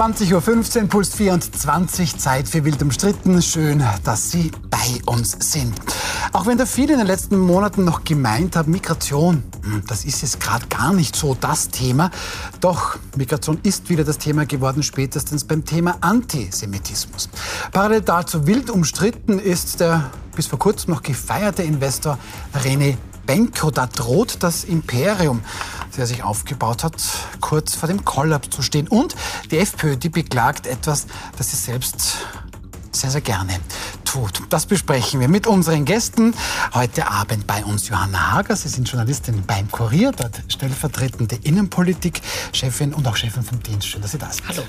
20.15 Uhr, Puls 24, Zeit für wild umstritten. Schön, dass Sie bei uns sind. Auch wenn da viele in den letzten Monaten noch gemeint haben, Migration, hm, das ist jetzt gerade gar nicht so das Thema. Doch Migration ist wieder das Thema geworden, spätestens beim Thema Antisemitismus. Parallel dazu wild umstritten ist der bis vor kurzem noch gefeierte Investor René Benko. Da droht das Imperium der sich aufgebaut hat, kurz vor dem Kollaps zu stehen. Und die FPÖ, die beklagt etwas, das sie selbst sehr, sehr gerne tut. Das besprechen wir mit unseren Gästen. Heute Abend bei uns Johanna Hager. Sie sind Journalistin beim Kurier, dort stellvertretende Innenpolitik-Chefin und auch Chefin vom Dienst. Schön, dass Sie da sind. Hallo.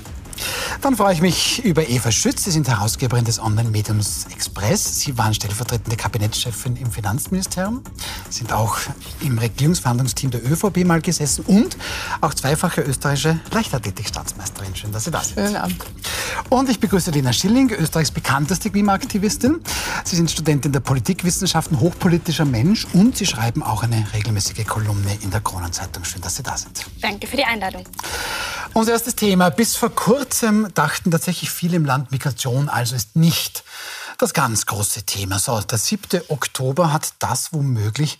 Dann freue ich mich über Eva Schütz. Sie sind Herausgeberin des Online-Mediums Express. Sie waren stellvertretende Kabinettschefin im Finanzministerium, sind auch im Regierungsverhandlungsteam der ÖVP mal gesessen und auch zweifache österreichische Leichtathletik-Staatsmeisterin. Schön, dass Sie da sind. Schönen Abend. Und ich begrüße Lena Schilling, Österreichs bekannteste Klimaaktivistin. Sie sind Studentin der Politikwissenschaften, hochpolitischer Mensch und Sie schreiben auch eine regelmäßige Kolumne in der Kronenzeitung. Schön, dass Sie da sind. Danke für die Einladung. Unser erstes Thema. Bis vor kurzem dachten tatsächlich viele im Land, Migration also ist nicht das ganz große Thema. So, der 7. Oktober hat das womöglich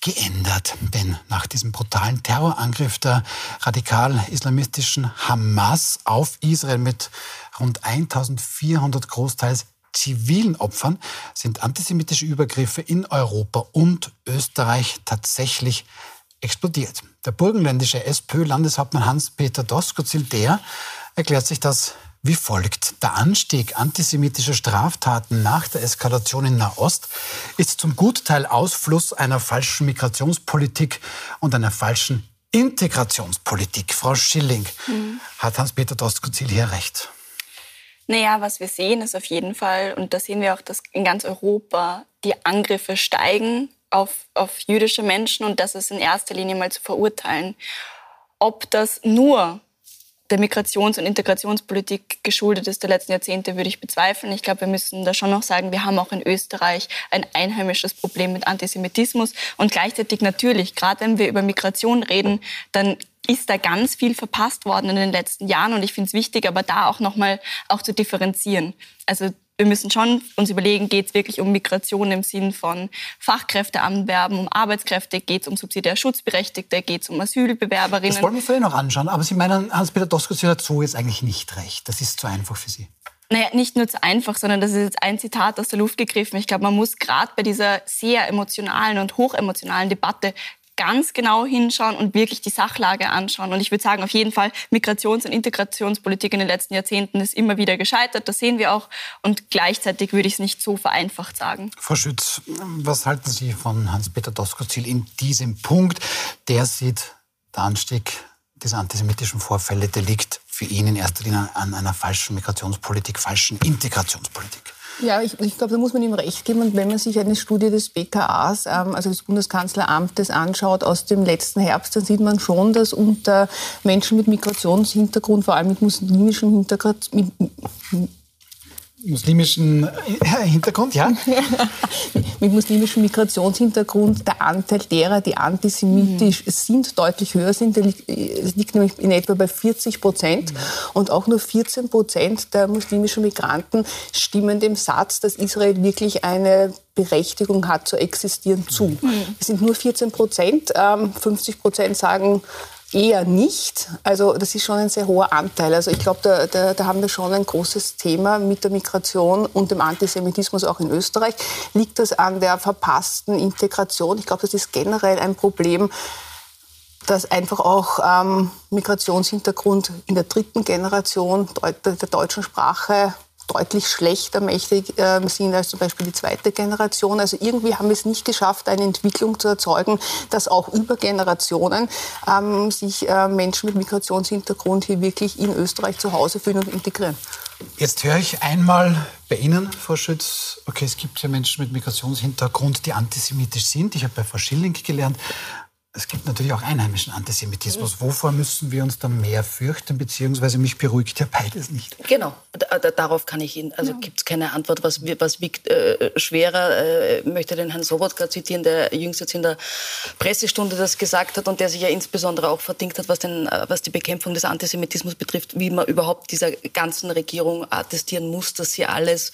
geändert. Denn nach diesem brutalen Terrorangriff der radikal-islamistischen Hamas auf Israel mit rund 1400 großteils zivilen Opfern sind antisemitische Übergriffe in Europa und Österreich tatsächlich explodiert. Der burgenländische SPÖ-Landeshauptmann Hans-Peter Doskozil, der erklärt sich das wie folgt. Der Anstieg antisemitischer Straftaten nach der Eskalation in Nahost ist zum Gutteil Ausfluss einer falschen Migrationspolitik und einer falschen Integrationspolitik. Frau Schilling, mhm. hat Hans-Peter Doskozil hier recht? Naja, was wir sehen ist auf jeden Fall, und da sehen wir auch, dass in ganz Europa die Angriffe steigen auf, auf jüdische Menschen und das ist in erster Linie mal zu verurteilen. Ob das nur der Migrations- und Integrationspolitik geschuldet ist der letzten Jahrzehnte, würde ich bezweifeln. Ich glaube, wir müssen da schon noch sagen, wir haben auch in Österreich ein einheimisches Problem mit Antisemitismus. Und gleichzeitig natürlich, gerade wenn wir über Migration reden, dann ist da ganz viel verpasst worden in den letzten Jahren. Und ich finde es wichtig, aber da auch nochmal auch zu differenzieren. Also wir müssen schon uns überlegen, geht es wirklich um Migration im Sinn von Fachkräfte anwerben, um Arbeitskräfte, geht es um subsidiär Schutzberechtigte, geht es um Asylbewerberinnen. Das wollen wir vorher noch anschauen. Aber Sie meinen, Hans-Peter Doskozil hat so jetzt eigentlich nicht recht. Das ist zu einfach für Sie. Naja, nicht nur zu einfach, sondern das ist jetzt ein Zitat aus der Luft gegriffen. Ich glaube, man muss gerade bei dieser sehr emotionalen und hochemotionalen Debatte ganz genau hinschauen und wirklich die Sachlage anschauen. Und ich würde sagen, auf jeden Fall, Migrations- und Integrationspolitik in den letzten Jahrzehnten ist immer wieder gescheitert. Das sehen wir auch. Und gleichzeitig würde ich es nicht so vereinfacht sagen. Frau Schütz, was halten Sie von Hans-Peter Doskozil in diesem Punkt? Der sieht, der Anstieg dieser antisemitischen Vorfälle, der liegt für ihn in erster Linie an einer falschen Migrationspolitik, falschen Integrationspolitik. Ja, ich, ich glaube, da muss man ihm recht geben. Und wenn man sich eine Studie des BKAs, ähm, also des Bundeskanzleramtes, anschaut aus dem letzten Herbst, dann sieht man schon, dass unter Menschen mit Migrationshintergrund, vor allem mit muslimischem Hintergrund, mit, muslimischen äh, Hintergrund, ja? Mit muslimischem Migrationshintergrund, der Anteil derer, die antisemitisch mhm. sind, deutlich höher sind. Der liegt, äh, liegt, nämlich in etwa bei 40 Prozent. Mhm. Und auch nur 14 Prozent der muslimischen Migranten stimmen dem Satz, dass Israel wirklich eine Berechtigung hat zu existieren, zu. Mhm. Es sind nur 14 Prozent. 50 ähm, Prozent sagen, Eher nicht. Also das ist schon ein sehr hoher Anteil. Also ich glaube, da, da, da, haben wir schon ein großes Thema mit der Migration und dem Antisemitismus auch in Österreich. Liegt das an der verpassten Integration? Ich glaube, das ist generell ein Problem, dass einfach auch ähm, Migrationshintergrund in der dritten Generation der deutschen Sprache deutlich schlechter mächtig äh, sind als zum Beispiel die zweite Generation. Also irgendwie haben wir es nicht geschafft, eine Entwicklung zu erzeugen, dass auch über Generationen ähm, sich äh, Menschen mit Migrationshintergrund hier wirklich in Österreich zu Hause fühlen und integrieren. Jetzt höre ich einmal bei Ihnen, Frau Schütz, okay, es gibt ja Menschen mit Migrationshintergrund, die antisemitisch sind. Ich habe bei Frau Schilling gelernt, es gibt natürlich auch einheimischen Antisemitismus. Wovor müssen wir uns da mehr fürchten, beziehungsweise mich beruhigt ja beides nicht? Genau, darauf kann ich Ihnen, also ja. gibt es keine Antwort. Was, was wiegt äh, schwerer? Äh, möchte den Herrn Sobotka zitieren, der jüngst jetzt in der Pressestunde das gesagt hat und der sich ja insbesondere auch verdingt hat, was, den, äh, was die Bekämpfung des Antisemitismus betrifft, wie man überhaupt dieser ganzen Regierung attestieren muss, dass sie alles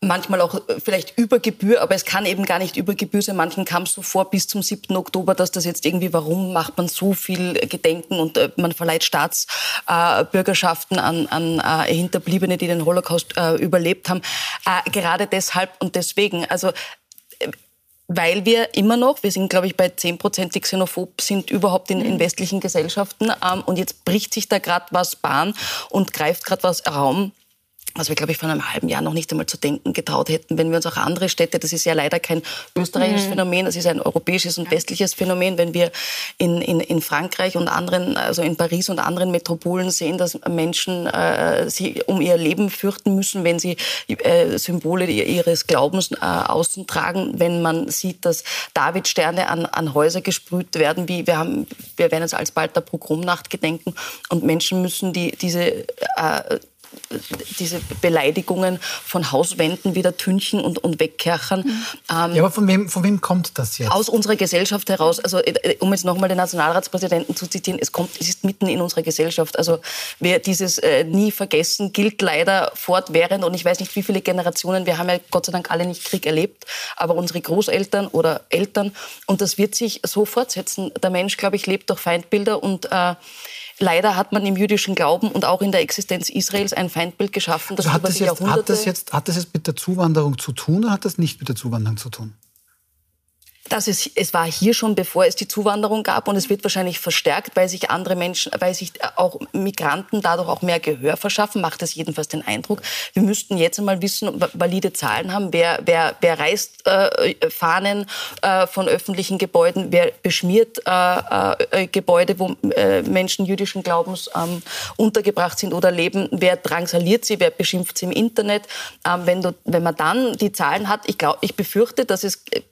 manchmal auch äh, vielleicht über Gebühr, aber es kann eben gar nicht über Gebühr sein. Manchen kam es so vor bis zum 7. Oktober, dass das jetzt irgendwie, warum macht man so viel Gedenken und äh, man verleiht Staatsbürgerschaften äh, an, an äh, Hinterbliebene, die den Holocaust äh, überlebt haben. Äh, gerade deshalb und deswegen, also weil wir immer noch, wir sind, glaube ich, bei 10 Prozent, die xenophob sind überhaupt in, in mhm. westlichen Gesellschaften. Ähm, und jetzt bricht sich da gerade was Bahn und greift gerade was Raum was wir, glaube ich, vor einem halben Jahr noch nicht einmal zu denken getraut hätten, wenn wir uns auch andere Städte, das ist ja leider kein österreichisches mhm. Phänomen, das ist ein europäisches und westliches Phänomen, wenn wir in, in, in Frankreich und anderen, also in Paris und anderen Metropolen sehen, dass Menschen äh, sie um ihr Leben fürchten müssen, wenn sie äh, Symbole ihres Glaubens äh, außen tragen, wenn man sieht, dass Davidsterne an, an Häuser gesprüht werden, wie wir haben, wir werden jetzt alsbald der Pogromnacht gedenken und Menschen müssen die, diese äh, diese Beleidigungen von Hauswänden wieder tünchen und, und wegkerchern. Mhm. Ähm, ja, aber von wem, von wem kommt das jetzt? Aus unserer Gesellschaft heraus. Also, äh, um jetzt nochmal den Nationalratspräsidenten zu zitieren, es, kommt, es ist mitten in unserer Gesellschaft. Also, wer dieses äh, nie vergessen gilt leider fortwährend. Und ich weiß nicht, wie viele Generationen, wir haben ja Gott sei Dank alle nicht Krieg erlebt, aber unsere Großeltern oder Eltern. Und das wird sich so fortsetzen. Der Mensch, glaube ich, lebt durch Feindbilder und äh, Leider hat man im jüdischen Glauben und auch in der Existenz Israels ein Feindbild geschaffen, das also hat das jetzt, Hat das, jetzt, hat das jetzt mit der Zuwanderung zu tun oder hat das nicht mit der Zuwanderung zu tun? Dass es, es war hier schon, bevor es die Zuwanderung gab und es wird wahrscheinlich verstärkt, weil sich andere Menschen, weil sich auch Migranten dadurch auch mehr Gehör verschaffen, macht das jedenfalls den Eindruck. Wir müssten jetzt einmal wissen, valide Zahlen haben, wer, wer, wer reißt äh, Fahnen äh, von öffentlichen Gebäuden, wer beschmiert äh, äh Gebäude, wo äh, Menschen jüdischen Glaubens ähm, untergebracht sind oder leben, wer drangsaliert sie, wer beschimpft sie im Internet. Ähm, wenn, du, wenn man dann die Zahlen hat, ich, glaub, ich befürchte, dass es äh,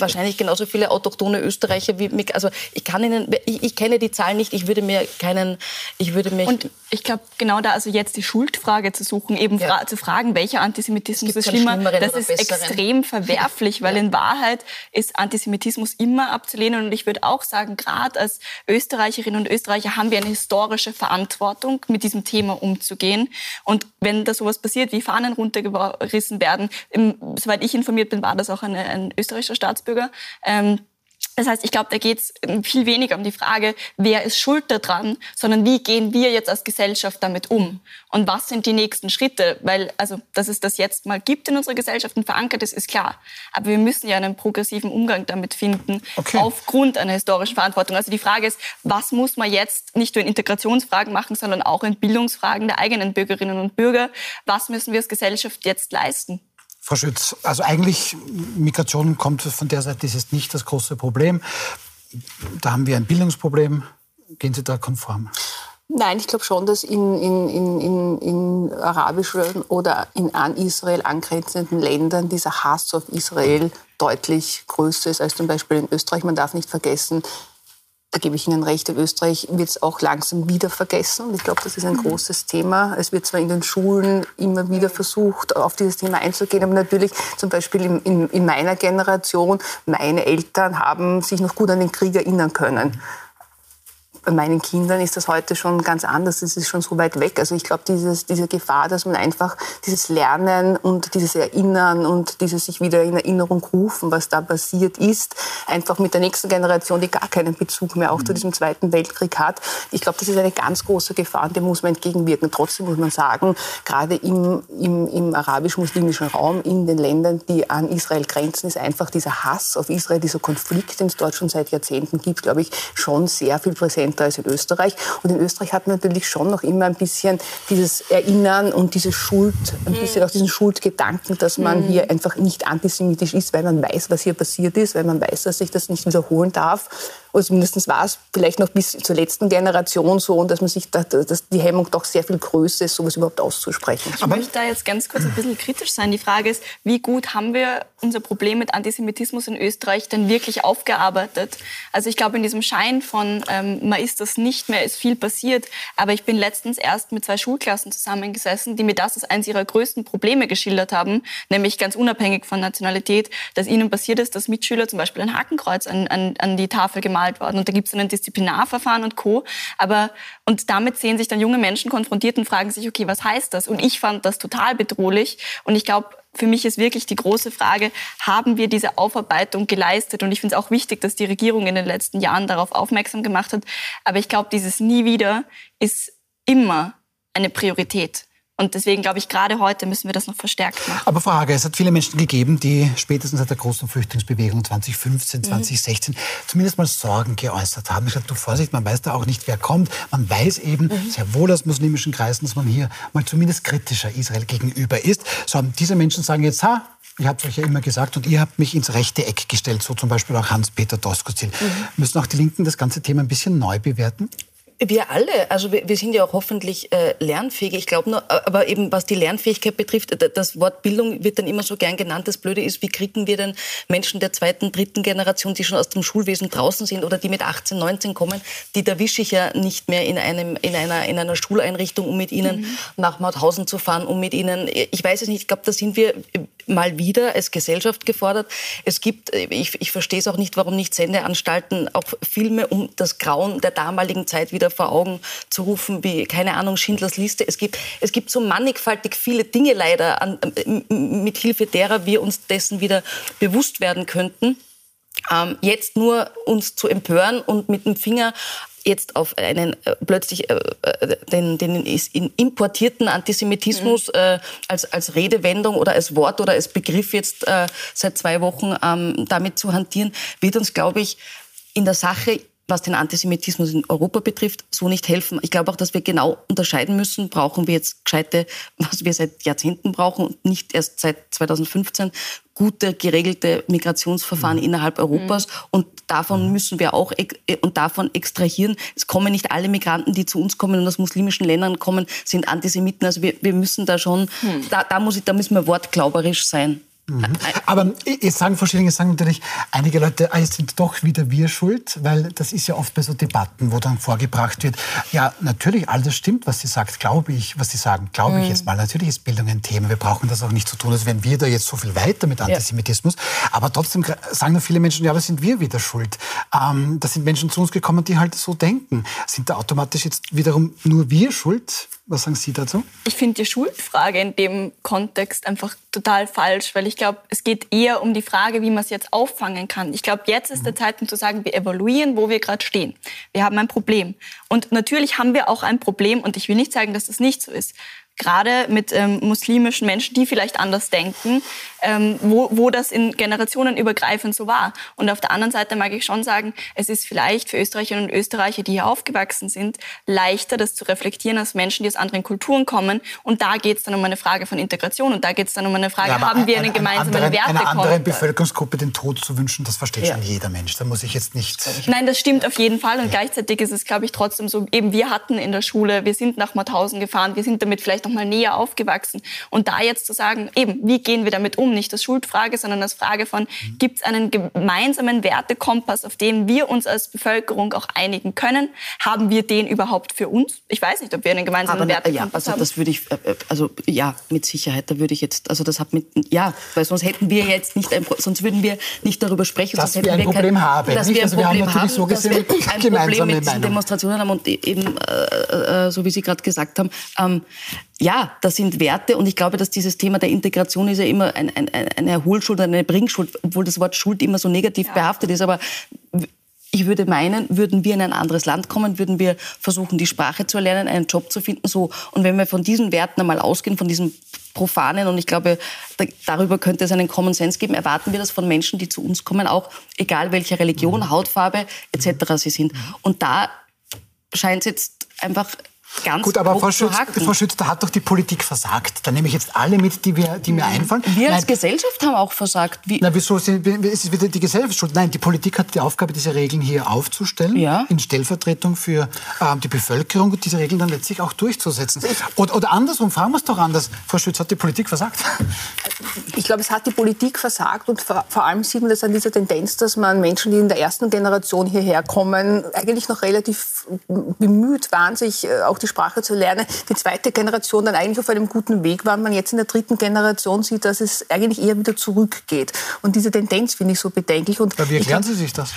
wahrscheinlich genauso viele autochtone Österreicher wie mich. Also ich kann Ihnen, ich, ich, kenne die Zahlen nicht. Ich würde mir keinen, ich würde mich. Und ich glaube, genau da also jetzt die Schuldfrage zu suchen, eben ja. fra zu fragen, welcher Antisemitismus ist schlimmer, das ist besseren. extrem verwerflich, weil ja. in Wahrheit ist Antisemitismus immer abzulehnen. Und ich würde auch sagen, gerade als Österreicherinnen und Österreicher haben wir eine historische Verantwortung, mit diesem Thema umzugehen. Und wenn da sowas passiert, wie Fahnen runtergerissen werden, im, soweit ich informiert bin, war das auch eine, ein österreichischer Staatsbürger. Ähm, das heißt, ich glaube, da geht es viel weniger um die Frage, wer ist schuld daran, sondern wie gehen wir jetzt als Gesellschaft damit um? Und was sind die nächsten Schritte? Weil, also, dass es das jetzt mal gibt in unserer Gesellschaft und verankert ist, ist klar. Aber wir müssen ja einen progressiven Umgang damit finden, okay. aufgrund einer historischen Verantwortung. Also die Frage ist, was muss man jetzt nicht nur in Integrationsfragen machen, sondern auch in Bildungsfragen der eigenen Bürgerinnen und Bürger? Was müssen wir als Gesellschaft jetzt leisten? Frau Schütz, also eigentlich Migration kommt von der Seite, das ist nicht das große Problem. Da haben wir ein Bildungsproblem. Gehen Sie da konform? Nein, ich glaube schon, dass in, in, in, in, arabischen oder in an Israel angrenzenden Ländern dieser Hass auf Israel deutlich größer ist als zum Beispiel in Österreich. Man darf nicht vergessen, da gebe ich Ihnen recht, in Österreich wird es auch langsam wieder vergessen. Und ich glaube, das ist ein mhm. großes Thema. Es wird zwar in den Schulen immer wieder versucht, auf dieses Thema einzugehen, aber natürlich zum Beispiel in, in, in meiner Generation, meine Eltern haben sich noch gut an den Krieg erinnern können bei meinen Kindern ist das heute schon ganz anders. Es ist schon so weit weg. Also ich glaube, diese Gefahr, dass man einfach dieses Lernen und dieses Erinnern und dieses sich wieder in Erinnerung rufen, was da passiert ist, einfach mit der nächsten Generation, die gar keinen Bezug mehr auch mhm. zu diesem Zweiten Weltkrieg hat. Ich glaube, das ist eine ganz große Gefahr und dem muss man entgegenwirken. Trotzdem muss man sagen, gerade im, im, im arabisch-muslimischen Raum, in den Ländern, die an Israel grenzen, ist einfach dieser Hass auf Israel, dieser Konflikt, den es dort schon seit Jahrzehnten gibt, glaube ich, schon sehr viel präsent präsenter als in Österreich. Und in Österreich hat man natürlich schon noch immer ein bisschen dieses Erinnern und diese Schuld, ein bisschen auch diesen Schuldgedanken, dass man mhm. hier einfach nicht antisemitisch ist, weil man weiß, was hier passiert ist, weil man weiß, dass sich das nicht wiederholen darf. Oder zumindest war es vielleicht noch bis zur letzten Generation so, und dass man sich da, dass die Hemmung doch sehr viel größer ist, sowas überhaupt auszusprechen. Ich möchte da jetzt ganz kurz ein bisschen kritisch sein. Die Frage ist, wie gut haben wir unser Problem mit Antisemitismus in Österreich denn wirklich aufgearbeitet? Also ich glaube, in diesem Schein von, ähm, man ist das nicht mehr, ist viel passiert. Aber ich bin letztens erst mit zwei Schulklassen zusammengesessen, die mir das als eines ihrer größten Probleme geschildert haben, nämlich ganz unabhängig von Nationalität, dass ihnen passiert ist, dass Mitschüler zum Beispiel ein Hakenkreuz an, an, an die Tafel gemalt worden. Und da gibt es ein Disziplinarverfahren und Co. Aber, und damit sehen sich dann junge Menschen konfrontiert und fragen sich, okay, was heißt das? Und ich fand das total bedrohlich. Und ich glaube, für mich ist wirklich die große Frage, haben wir diese Aufarbeitung geleistet? Und ich finde es auch wichtig, dass die Regierung in den letzten Jahren darauf aufmerksam gemacht hat. Aber ich glaube, dieses Nie wieder ist immer eine Priorität. Und deswegen glaube ich, gerade heute müssen wir das noch verstärkt machen. Aber Frage, es hat viele Menschen gegeben, die spätestens seit der großen Flüchtlingsbewegung 2015, 2016 mhm. zumindest mal Sorgen geäußert haben. Ich glaube, du Vorsicht, man weiß da auch nicht, wer kommt. Man weiß eben mhm. sehr wohl aus muslimischen Kreisen, dass man hier mal zumindest kritischer Israel gegenüber ist. So, diese Menschen sagen jetzt, ha, ich habe es euch ja immer gesagt und ihr habt mich ins rechte Eck gestellt, so zum Beispiel auch Hans-Peter Doskozil. Mhm. Müssen auch die Linken das ganze Thema ein bisschen neu bewerten? Wir alle, also wir, wir sind ja auch hoffentlich äh, lernfähig. Ich glaube nur, aber eben was die Lernfähigkeit betrifft, das Wort Bildung wird dann immer so gern genannt. Das Blöde ist, wie kriegen wir denn Menschen der zweiten, dritten Generation, die schon aus dem Schulwesen draußen sind oder die mit 18, 19 kommen, die erwische ich ja nicht mehr in, einem, in, einer, in einer Schuleinrichtung, um mit ihnen mhm. nach Mauthausen zu fahren, um mit ihnen, ich weiß es nicht, ich glaube, da sind wir mal wieder als Gesellschaft gefordert. Es gibt, ich, ich verstehe es auch nicht, warum nicht Sendeanstalten auch Filme um das Grauen der damaligen Zeit wieder vor Augen zu rufen, wie, keine Ahnung, Schindlers Liste. Es gibt, es gibt so mannigfaltig viele Dinge leider, an, mit Hilfe derer wir uns dessen wieder bewusst werden könnten. Ähm, jetzt nur uns zu empören und mit dem Finger jetzt auf einen äh, plötzlich äh, äh den, den importierten Antisemitismus mhm. äh, als, als Redewendung oder als Wort oder als Begriff jetzt äh, seit zwei Wochen ähm, damit zu hantieren, wird uns, glaube ich, in der Sache was den Antisemitismus in Europa betrifft, so nicht helfen. Ich glaube auch, dass wir genau unterscheiden müssen, brauchen wir jetzt gescheite, was wir seit Jahrzehnten brauchen und nicht erst seit 2015, gute, geregelte Migrationsverfahren mhm. innerhalb Europas. Mhm. Und davon mhm. müssen wir auch äh, und davon extrahieren. Es kommen nicht alle Migranten, die zu uns kommen und aus muslimischen Ländern kommen, sind Antisemiten. Also wir, wir müssen da schon, mhm. da, da, muss ich, da müssen wir wortglauberisch sein. Mhm. Aber jetzt sagen verschiedene sagen natürlich, einige Leute, ah, jetzt sind doch wieder wir schuld, weil das ist ja oft bei so Debatten, wo dann vorgebracht wird, ja, natürlich, all das stimmt, was sie sagt, glaube ich, was sie sagen, glaube mhm. ich jetzt mal. Natürlich ist Bildung ein Thema, wir brauchen das auch nicht zu tun, als wenn wir da jetzt so viel weiter mit Antisemitismus. Ja. Aber trotzdem sagen da viele Menschen, ja, aber sind wir wieder schuld? Ähm, da sind Menschen zu uns gekommen, die halt so denken. Sind da automatisch jetzt wiederum nur wir schuld? Was sagen Sie dazu? Ich finde die Schuldfrage in dem Kontext einfach total falsch, weil ich glaube, es geht eher um die Frage, wie man es jetzt auffangen kann. Ich glaube, jetzt ist der Zeitpunkt zu sagen, wir evaluieren, wo wir gerade stehen. Wir haben ein Problem. Und natürlich haben wir auch ein Problem und ich will nicht sagen, dass das nicht so ist gerade mit ähm, muslimischen Menschen, die vielleicht anders denken, ähm, wo, wo das in Generationen übergreifend so war. Und auf der anderen Seite mag ich schon sagen, es ist vielleicht für Österreicherinnen und Österreicher, die hier aufgewachsen sind, leichter, das zu reflektieren als Menschen, die aus anderen Kulturen kommen. Und da geht es dann um eine Frage von Integration und da geht es dann um eine Frage, ja, haben wir einen gemeinsamen anderen, Werte? Einer anderen Bevölkerungsgruppe den Tod zu wünschen, das versteht ja. schon jeder Mensch. Da muss ich jetzt nicht... Nein, das stimmt auf jeden Fall. Und ja. gleichzeitig ist es, glaube ich, trotzdem so, eben wir hatten in der Schule, wir sind nach Mauthausen gefahren, wir sind damit vielleicht noch mal näher aufgewachsen. Und da jetzt zu sagen, eben, wie gehen wir damit um? Nicht als Schuldfrage, sondern als Frage von, mhm. gibt es einen gemeinsamen Wertekompass, auf den wir uns als Bevölkerung auch einigen können? Haben wir den überhaupt für uns? Ich weiß nicht, ob wir einen gemeinsamen Aber, Wertekompass ja, also haben. Das würde ich, äh, äh, also ja, mit Sicherheit, da würde ich jetzt, also das hat mit, ja, weil sonst hätten wir jetzt nicht, ein, sonst würden wir nicht darüber sprechen. Dass wir ein Problem kein, haben. Dass nicht? wir ein also Problem wir haben, so gesehen ein Problem mit Meinung. Demonstrationen haben und eben, äh, äh, so wie Sie gerade gesagt haben, ähm, ja, das sind Werte und ich glaube, dass dieses Thema der Integration ist ja immer ein, ein, eine Hohlschuld, eine Bringschuld, obwohl das Wort Schuld immer so negativ ja. behaftet ist. Aber ich würde meinen, würden wir in ein anderes Land kommen, würden wir versuchen, die Sprache zu erlernen, einen Job zu finden, so. Und wenn wir von diesen Werten einmal ausgehen, von diesem profanen, und ich glaube, da, darüber könnte es einen Common Sense geben, erwarten wir das von Menschen, die zu uns kommen, auch egal welche Religion, Hautfarbe etc. sie sind. Und da scheint es jetzt einfach ganz Gut, aber Frau Schütz. Frau Schütz, da hat doch die Politik versagt. Da nehme ich jetzt alle mit, die, wir, die mir einfallen. Wir als Nein, Gesellschaft haben auch versagt. Wie, na, wieso sind, ist es wieder die Gesellschaft schuld? Nein, die Politik hat die Aufgabe, diese Regeln hier aufzustellen, Ja. in Stellvertretung für ähm, die Bevölkerung und diese Regeln dann letztlich auch durchzusetzen. Oder, oder andersrum, fragen wir es doch anders. Frau Schütz, hat die Politik versagt? Ich glaube, es hat die Politik versagt und vor, vor allem sieht man das an dieser Tendenz, dass man Menschen, die in der ersten Generation hierher kommen, eigentlich noch relativ bemüht waren, sich äh, auch die Sprache zu lernen. Die zweite Generation dann eigentlich auf einem guten Weg war. und Man jetzt in der dritten Generation sieht, dass es eigentlich eher wieder zurückgeht. Und diese Tendenz finde ich so bedenklich. Und Ja, wie erklären glaub- Sie sich das?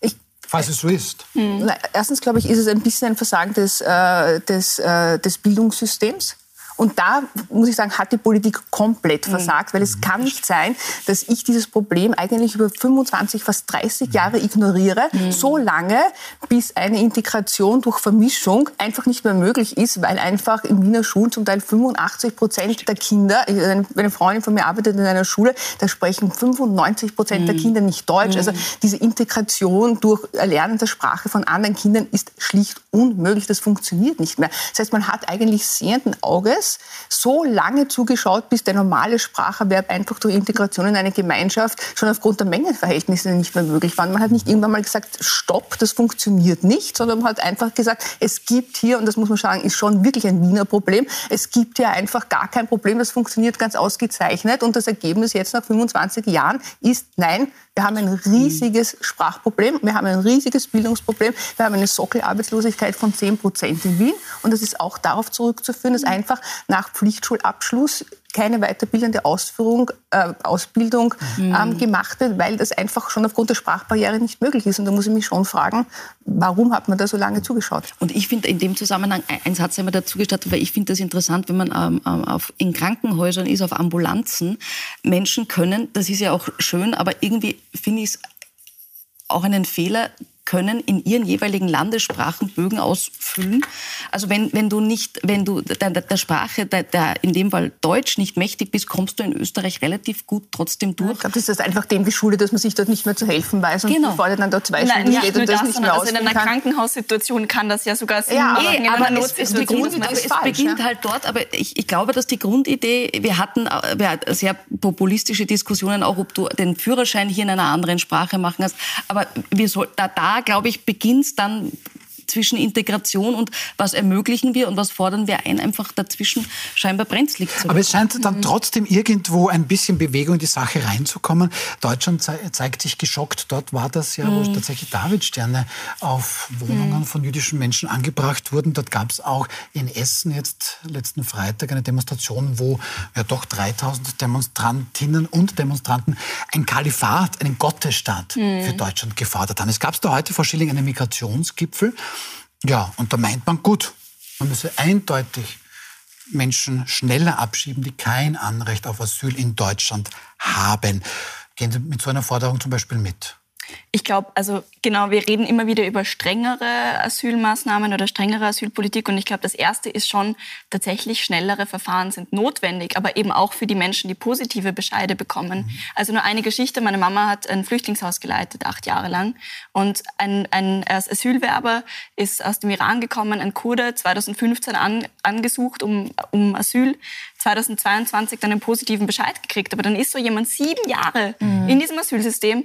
Ich, Falls es so ist. na, erstens, glaube ich, ist es ein bisschen ein Versagen des, äh, des, äh, des Bildungssystems. Und da, muss ich sagen, hat die Politik komplett versagt, weil es kann nicht sein, dass ich dieses Problem eigentlich über 25, fast 30 Jahre ignoriere, so lange, bis eine Integration durch Vermischung einfach nicht mehr möglich ist, weil einfach in Wiener Schulen zum Teil 85 Prozent der Kinder, eine eine Freundin von mir arbeitet in einer Schule, da sprechen 95 Prozent der Kinder nicht Deutsch. Also diese Integration durch Erlernen der Sprache von anderen Kindern ist schlicht unmöglich. Das funktioniert nicht mehr. Das heißt, man hat eigentlich sehenden Auges so lange zugeschaut, bis der normale Spracherwerb einfach durch Integration in eine Gemeinschaft schon aufgrund der Mengenverhältnisse nicht mehr möglich war. Man hat nicht irgendwann mal gesagt, stopp, das funktioniert nicht, sondern man hat einfach gesagt, es gibt hier, und das muss man sagen, ist schon wirklich ein Wiener Problem, es gibt hier einfach gar kein Problem, das funktioniert ganz ausgezeichnet und das Ergebnis jetzt nach 25 Jahren ist, nein, wir haben ein riesiges Sprachproblem, wir haben ein riesiges Bildungsproblem, wir haben eine Sockelarbeitslosigkeit von 10 Prozent in Wien. Und das ist auch darauf zurückzuführen, dass einfach nach Pflichtschulabschluss keine weiterbildende Ausführung, äh, Ausbildung ähm, gemacht wird, weil das einfach schon aufgrund der Sprachbarriere nicht möglich ist. Und da muss ich mich schon fragen, warum hat man da so lange zugeschaut? Und ich finde in dem Zusammenhang ein- ein Satz einmal dazu gestattet, weil ich finde das interessant, wenn man ähm, ähm, auf, in Krankenhäusern ist, auf Ambulanzen, Menschen können, das ist ja auch schön, aber irgendwie finde ich es auch einen Fehler, können in ihren jeweiligen Landessprachen Bögen ausfüllen. Also wenn, wenn du nicht, wenn du der, der Sprache, der, der, in dem Fall Deutsch nicht mächtig bist, kommst du in Österreich relativ gut trotzdem durch. Ich glaube, das ist einfach dem geschuldet, dass man sich dort nicht mehr zu helfen weiß und Genau. bevor der dann dort zwei Nein, Stunden steht und das das, nicht mehr also in einer kann. Krankenhaussituation kann das ja sogar Sinn Ja, aber- einer aber es, es, beginnt- aber es falsch, beginnt ja. halt dort. Aber ich, ich glaube, dass die Grundidee, wir hatten wir hatten sehr populistische Diskussionen, auch ob du den Führerschein hier in einer anderen Sprache machen hast. Aber wir soll, da, da glaube ich, beginnt es dann zwischen Integration und was ermöglichen wir und was fordern wir ein, einfach dazwischen scheinbar brenzlig zu Aber es scheint Mhm. dann trotzdem irgendwo ein bisschen Bewegung in die Sache reinzukommen. Deutschland zei zeigt sich geschockt. Dort war das ja, Mhm. wo tatsächlich Davidsterne auf Wohnungen von jüdischen Menschen angebracht wurden. Dort gab es auch in Essen jetzt letzten Freitag eine Demonstration, wo ja doch 3000 Demonstrantinnen und Demonstranten ein Kalifat, einen Gottesstaat für Deutschland gefordert haben. Es gab da heute vor Schilling einen Migrationsgipfel. Ja, und da meint man, gut, man müsse eindeutig Menschen schneller abschieben, die kein Anrecht auf Asyl in Deutschland haben. Gehen Sie mit so einer Forderung zum Beispiel mit? Ich glaube, also genau, wir reden immer wieder über strengere Asylmaßnahmen oder strengere Asylpolitik und ich glaube, das erste ist schon tatsächlich schnellere Verfahren sind notwendig, aber eben auch für die Menschen, die positive Bescheide bekommen. Also nur eine Geschichte, meine Mama hat ein Flüchtlingshaus geleitet, acht Jahre lang und ein, ein Asylwerber ist aus dem Iran gekommen, ein Kurde, 2015 an, angesucht um, um Asyl, 2022 dann einen positiven Bescheid gekriegt, aber dann ist so jemand sieben Jahre in diesem Asylsystem,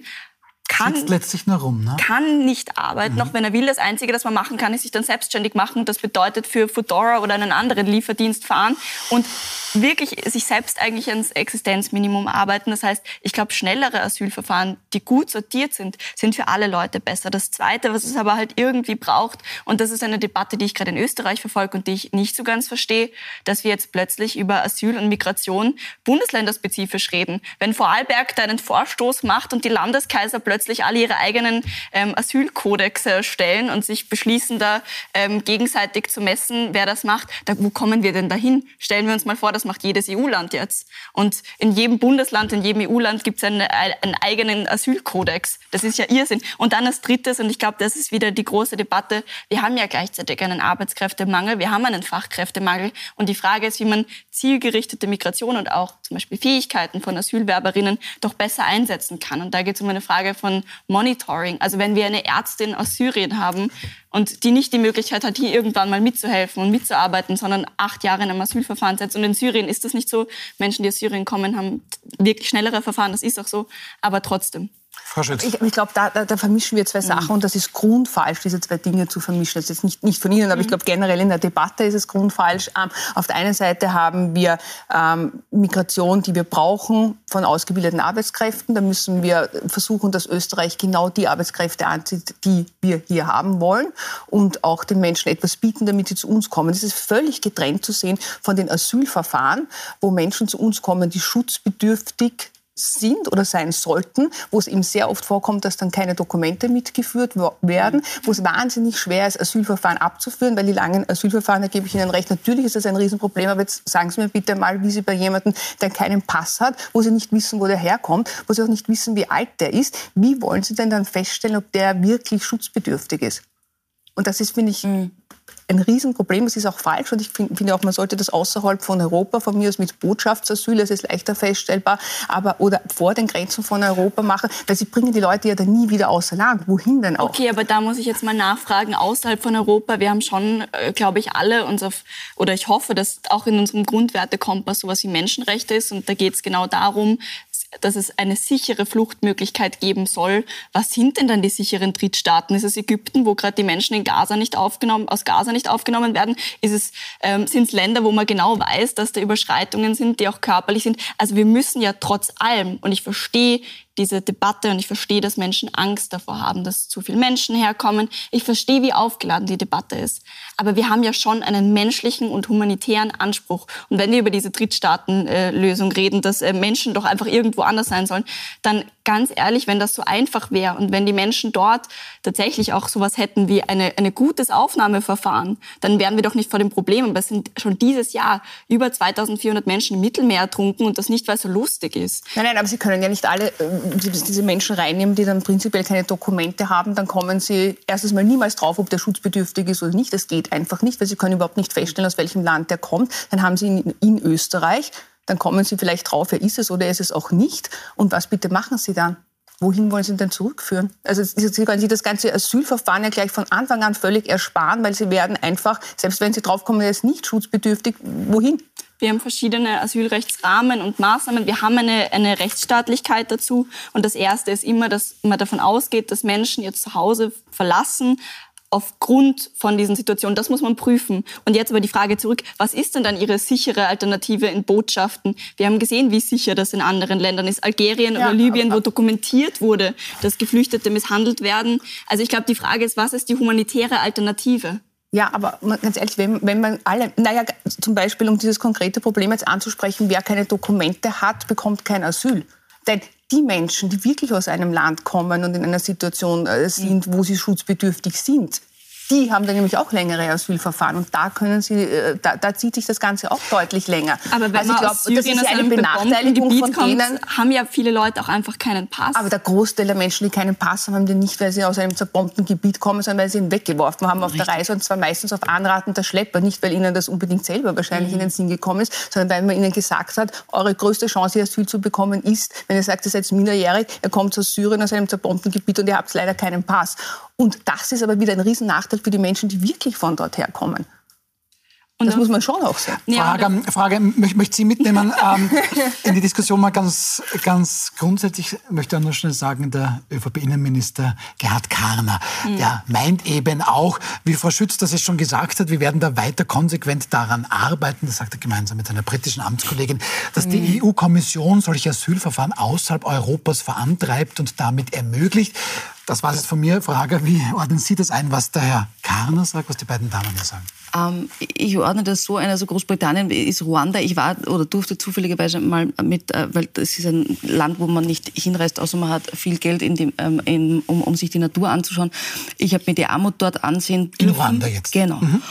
kann, Sitzt letztlich nur rum, ne? kann nicht arbeiten, auch wenn er will. Das Einzige, das man machen kann, ist sich dann selbstständig machen. Das bedeutet für Foodora oder einen anderen Lieferdienst fahren und wirklich sich selbst eigentlich ans Existenzminimum arbeiten. Das heißt, ich glaube, schnellere Asylverfahren, die gut sortiert sind, sind für alle Leute besser. Das Zweite, was es aber halt irgendwie braucht, und das ist eine Debatte, die ich gerade in Österreich verfolge und die ich nicht so ganz verstehe, dass wir jetzt plötzlich über Asyl und Migration bundesländerspezifisch reden. Wenn Vorarlberg da einen Vorstoß macht und die Landeskaiser plötzlich alle ihre eigenen ähm, Asylkodexe erstellen und sich beschließen, da ähm, gegenseitig zu messen, wer das macht, da, wo kommen wir denn dahin? Stellen wir uns mal vor, das macht jedes EU-Land jetzt. Und in jedem Bundesland, in jedem EU-Land gibt es einen, einen eigenen Asylkodex. Das ist ja Irrsinn. Und dann als drittes, und ich glaube, das ist wieder die große Debatte, wir haben ja gleichzeitig einen Arbeitskräftemangel, wir haben einen Fachkräftemangel. Und die Frage ist, wie man zielgerichtete Migration und auch zum Beispiel Fähigkeiten von Asylwerberinnen doch besser einsetzen kann. Und da geht es um eine Frage von von Monitoring. Also wenn wir eine Ärztin aus Syrien haben und die nicht die Möglichkeit hat, hier irgendwann mal mitzuhelfen und mitzuarbeiten, sondern acht Jahre in einem Asylverfahren setzt. Und in Syrien ist das nicht so. Menschen, die aus Syrien kommen, haben wirklich schnellere Verfahren, das ist auch so. Aber trotzdem. Frau Schütz. Ich, ich glaube, da, da, da, vermischen wir zwei Sachen mhm. und das ist grundfalsch, diese zwei Dinge zu vermischen. Das ist jetzt nicht, nicht von Ihnen, aber mhm. ich glaube generell in der Debatte ist es grundfalsch. Ähm, auf der einen Seite haben wir ähm, Migration, die wir brauchen von ausgebildeten Arbeitskräften. Da müssen wir versuchen, dass Österreich genau die Arbeitskräfte anzieht, die wir hier haben wollen und auch den Menschen etwas bieten, damit sie zu uns kommen. Das ist völlig getrennt zu sehen von den Asylverfahren, wo Menschen zu uns kommen, die schutzbedürftig sind oder sein sollten, wo es eben sehr oft vorkommt, dass dann keine Dokumente mitgeführt werden, wo es wahnsinnig schwer ist, Asylverfahren abzuführen, weil die langen Asylverfahren, da gebe ich Ihnen recht, natürlich ist das ein Riesenproblem, aber jetzt sagen Sie mir bitte mal, wie Sie bei jemandem, der keinen Pass hat, wo Sie nicht wissen, wo der herkommt, wo Sie auch nicht wissen, wie alt der ist, wie wollen Sie denn dann feststellen, ob der wirklich schutzbedürftig ist? Und das ist, finde ich, mhm ein Riesenproblem. Es ist auch falsch und ich finde auch, man sollte das außerhalb von Europa, von mir aus mit Botschaftsasyl, es ist leichter feststellbar, aber oder vor den Grenzen von Europa machen, weil sie bringen die Leute ja dann nie wieder außer Land. Wohin denn auch? Okay, aber da muss ich jetzt mal nachfragen, außerhalb von Europa, wir haben schon, äh, glaube ich, alle uns auf, oder ich hoffe, dass auch in unserem Grundwertekompass sowas wie Menschenrechte ist und da geht es genau darum, dass es eine sichere Fluchtmöglichkeit geben soll. Was sind denn dann die sicheren Drittstaaten? Ist es Ägypten, wo gerade die Menschen in Gaza nicht aufgenommen, aus Gaza nicht aufgenommen werden? Ist es, ähm, sind es Länder, wo man genau weiß, dass da Überschreitungen sind, die auch körperlich sind? Also wir müssen ja trotz allem, und ich verstehe diese Debatte und ich verstehe, dass Menschen Angst davor haben, dass zu viele Menschen herkommen. Ich verstehe, wie aufgeladen die Debatte ist. Aber wir haben ja schon einen menschlichen und humanitären Anspruch. Und wenn wir über diese Drittstaatenlösung reden, dass äh, Menschen doch einfach irgendwo anders sein sollen, dann ganz ehrlich, wenn das so einfach wäre und wenn die Menschen dort tatsächlich auch sowas hätten wie eine, eine gutes Aufnahmeverfahren, dann wären wir doch nicht vor dem Problem. Aber es sind schon dieses Jahr über 2400 Menschen im Mittelmeer ertrunken und das nicht, weil es so lustig ist. Nein, nein, aber Sie können ja nicht alle äh, diese Menschen reinnehmen, die dann prinzipiell keine Dokumente haben, dann kommen sie erstens mal niemals drauf, ob der schutzbedürftig ist oder nicht. Das geht einfach nicht, weil sie können überhaupt nicht feststellen, aus welchem Land der kommt. Dann haben sie ihn in Österreich, dann kommen sie vielleicht drauf, er ist es oder er ist es auch nicht. Und was bitte machen sie dann? Wohin wollen Sie ihn denn zurückführen? Also Sie können sich das ganze Asylverfahren ja gleich von Anfang an völlig ersparen, weil Sie werden einfach, selbst wenn Sie draufkommen, er ist nicht schutzbedürftig, wohin? Wir haben verschiedene Asylrechtsrahmen und Maßnahmen. Wir haben eine, eine Rechtsstaatlichkeit dazu. Und das Erste ist immer, dass man davon ausgeht, dass Menschen ihr Zuhause verlassen, aufgrund von diesen Situationen. Das muss man prüfen. Und jetzt aber die Frage zurück, was ist denn dann Ihre sichere Alternative in Botschaften? Wir haben gesehen, wie sicher das in anderen Ländern ist. Algerien ja, oder Libyen, wo dokumentiert wurde, dass Geflüchtete misshandelt werden. Also ich glaube, die Frage ist, was ist die humanitäre Alternative? Ja, aber ganz ehrlich, wenn, wenn man alle, naja, zum Beispiel, um dieses konkrete Problem jetzt anzusprechen, wer keine Dokumente hat, bekommt kein Asyl. Denn die Menschen, die wirklich aus einem Land kommen und in einer Situation äh, sind, wo sie schutzbedürftig sind, die haben dann nämlich auch längere Asylverfahren und da können sie, äh, da, da zieht sich das Ganze auch deutlich länger. Aber wenn also ich glaube, das ist ja eine Benachteiligung von kommt, denen. Haben ja viele Leute auch einfach keinen Pass. Aber der Großteil der Menschen, die keinen Pass haben, haben den nicht, weil sie aus einem zerbombten Gebiet kommen, sondern weil sie ihn weggeworfen haben auf Richtig. der Reise und zwar meistens auf Anraten der Schlepper, nicht weil ihnen das unbedingt selber wahrscheinlich mhm. in den Sinn gekommen ist, sondern weil man ihnen gesagt hat, eure größte Chance, Asyl zu bekommen, ist, wenn ihr sagt, ihr seid minderjährig, ihr kommt aus Syrien, aus einem zerbombten Gebiet und ihr habt leider keinen Pass. Und das ist aber wieder ein Riesennachteil für die Menschen, die wirklich von dort herkommen. Und das muss man schon auch sagen. Frage, Frage möchte, möchte Sie mitnehmen ähm, in die Diskussion mal ganz, ganz grundsätzlich. möchte ich nur schnell sagen, der ÖVP-Innenminister Gerhard Karner, mhm. der meint eben auch, wie Frau Schütz das jetzt schon gesagt hat, wir werden da weiter konsequent daran arbeiten, das sagt er gemeinsam mit seiner britischen Amtskollegin, dass mhm. die EU-Kommission solche Asylverfahren außerhalb Europas verantreibt und damit ermöglicht. Das war es von mir. Frage, wie ordnen Sie das ein, was der Herr Karner sagt, was die beiden Damen hier sagen? Ähm, ich ordne das so ein, also Großbritannien ist Ruanda. Ich war oder durfte zufälligerweise mal mit, äh, weil das ist ein Land, wo man nicht hinreist, außer man hat viel Geld, in dem, ähm, in, um, um sich die Natur anzuschauen. Ich habe mir die Armut dort ansehen dürfen. In Ruanda jetzt? Genau. Mhm.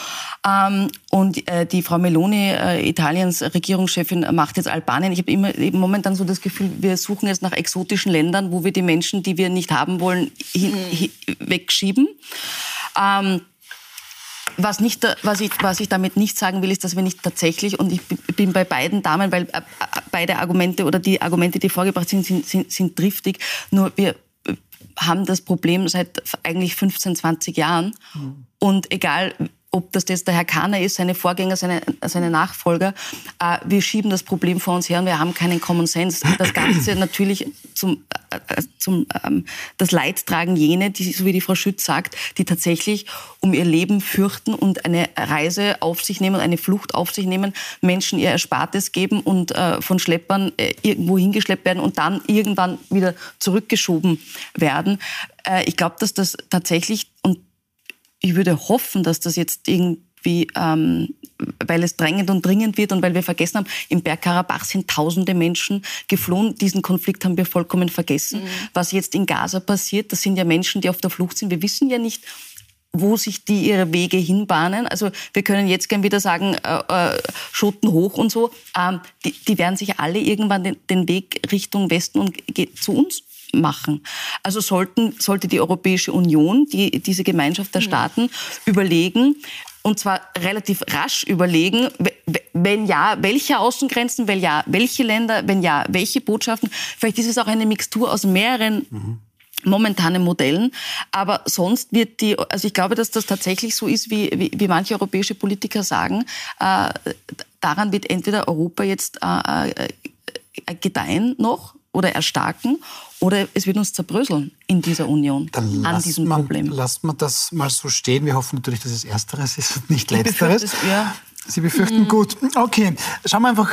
Ähm, und äh, die Frau Meloni, äh, Italiens Regierungschefin, macht jetzt Albanien. Ich habe immer momentan so das Gefühl, wir suchen jetzt nach exotischen Ländern, wo wir die Menschen, die wir nicht haben wollen, mhm. wegschieben. Ähm, was, nicht, was, ich, was ich damit nicht sagen will, ist, dass wir nicht tatsächlich, und ich bin bei beiden Damen, weil äh, beide Argumente oder die Argumente, die vorgebracht sind, sind, sind, sind driftig, nur wir haben das Problem seit eigentlich 15, 20 Jahren. Mhm. Und egal, ob das jetzt der Herr Kahner ist, seine Vorgänger, seine, seine Nachfolger, äh, wir schieben das Problem vor uns her und wir haben keinen Common Sense. Das Ganze natürlich zum, äh, zum ähm, das Leid tragen jene, die, so wie die Frau Schütz sagt, die tatsächlich um ihr Leben fürchten und eine Reise auf sich nehmen, eine Flucht auf sich nehmen, Menschen ihr Erspartes geben und äh, von Schleppern äh, irgendwo hingeschleppt werden und dann irgendwann wieder zurückgeschoben werden. Äh, ich glaube, dass das tatsächlich, und ich würde hoffen, dass das jetzt irgendwie, ähm, weil es drängend und dringend wird und weil wir vergessen haben, im Bergkarabach sind tausende Menschen geflohen. Diesen Konflikt haben wir vollkommen vergessen. Mhm. Was jetzt in Gaza passiert, das sind ja Menschen, die auf der Flucht sind. Wir wissen ja nicht, wo sich die ihre Wege hinbahnen. Also wir können jetzt gern wieder sagen, äh, äh, Schoten hoch und so. Ähm, die, die werden sich alle irgendwann den, den Weg Richtung Westen und zu uns machen. Also sollten, sollte die Europäische Union, die, diese Gemeinschaft der Staaten, mhm. überlegen, und zwar relativ rasch überlegen, wenn ja, welche Außengrenzen, wenn ja, welche Länder, wenn ja, welche Botschaften. Vielleicht ist es auch eine Mixtur aus mehreren mhm momentanen Modellen. Aber sonst wird die, also ich glaube, dass das tatsächlich so ist, wie, wie, wie manche europäische Politiker sagen, äh, daran wird entweder Europa jetzt äh, äh, gedeihen noch oder erstarken oder es wird uns zerbröseln in dieser Union Dann an diesem man, Problem. Lasst man das mal so stehen. Wir hoffen natürlich, dass es Ersteres ist und nicht Letzteres. Ja. Sie befürchten mhm. gut. Okay, schauen wir einfach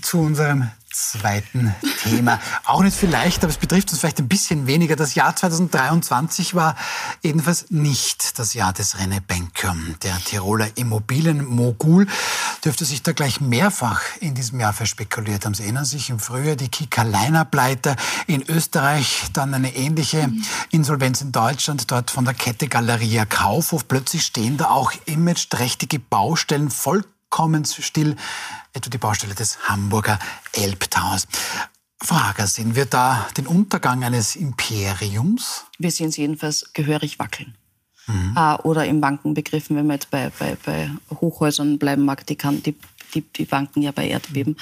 zu unserem zweiten Thema. Auch nicht vielleicht, aber es betrifft uns vielleicht ein bisschen weniger. Das Jahr 2023 war jedenfalls nicht das Jahr des René Benker. Der Tiroler Immobilienmogul dürfte sich da gleich mehrfach in diesem Jahr verspekuliert haben. Sie erinnern sich im Frühjahr die Kika-Leiner-Pleite in Österreich, dann eine ähnliche Insolvenz in Deutschland, dort von der Kette Galeria Kaufhof. Plötzlich stehen da auch imageträchtige Baustellen vollkommen still etwa die Baustelle des Hamburger Elbtowers. Frage, sehen wir da den Untergang eines Imperiums? Wir sehen es jedenfalls gehörig wackeln. Mhm. Äh, oder im Bankenbegriffen, wenn man jetzt bei, bei, bei Hochhäusern bleiben mag, die, kann, die, die, die Banken ja bei Erdbeben.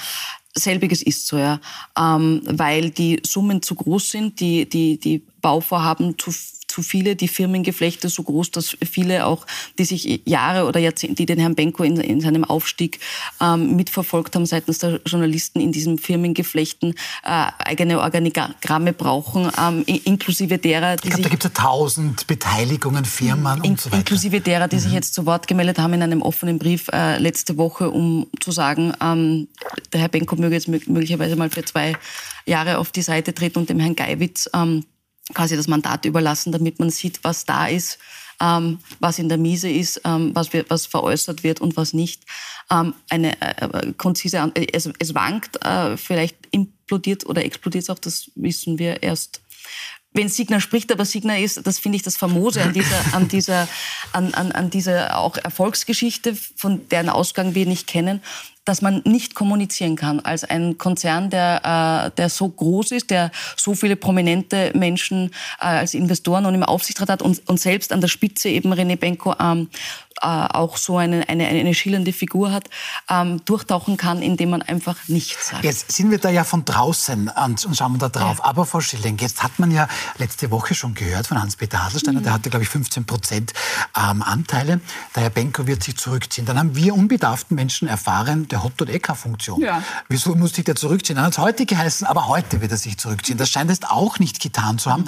Selbiges ist so, ja. Ähm, weil die Summen zu groß sind, die, die, die Bauvorhaben zu zu viele, die Firmengeflechte so groß, dass viele auch, die sich Jahre oder Jahrzehnte, die den Herrn Benko in, in seinem Aufstieg ähm, mitverfolgt haben seitens der Journalisten in diesen Firmengeflechten, äh, eigene Organigramme brauchen, ähm, inklusive derer, die Ich glaube, da gibt es ja tausend Beteiligungen, Firmen in, und so weiter. Inklusive derer, die mhm. sich jetzt zu Wort gemeldet haben in einem offenen Brief äh, letzte Woche, um zu sagen, ähm, der Herr Benko möge jetzt möglicherweise mal für zwei Jahre auf die Seite treten und dem Herrn Geiwitz ähm, quasi das Mandat überlassen, damit man sieht, was da ist, ähm, was in der Miese ist, ähm, was, wir, was veräußert wird und was nicht. Ähm, eine äh, äh konzise, es, es wankt, äh, vielleicht implodiert oder explodiert es auch, das wissen wir erst wenn Signer spricht, aber Signer ist, das finde ich das Famose an dieser, an dieser, an, an, an dieser auch Erfolgsgeschichte, von deren Ausgang wir nicht kennen, dass man nicht kommunizieren kann als ein Konzern, der, äh, der so groß ist, der so viele prominente Menschen äh, als Investoren und im Aufsichtsrat hat und, und selbst an der Spitze eben René Benko ähm, äh, auch so eine, eine, eine schillernde Figur hat, ähm, durchtauchen kann, indem man einfach nichts sagt. Jetzt sind wir da ja von draußen und, und schauen da drauf. Ja. Aber Frau Schilling, jetzt hat man ja letzte Woche schon gehört von Hans-Peter Haselsteiner, mhm. der hatte, glaube ich, 15 Prozent ähm, Anteile. Der Herr Benko wird sich zurückziehen. Dann haben wir unbedarften Menschen erfahren, der hat dort eh keine Funktion. Ja. Wieso muss sich der zurückziehen? Dann hat es heute geheißen, aber heute wird er sich zurückziehen. Das scheint jetzt auch nicht getan zu haben.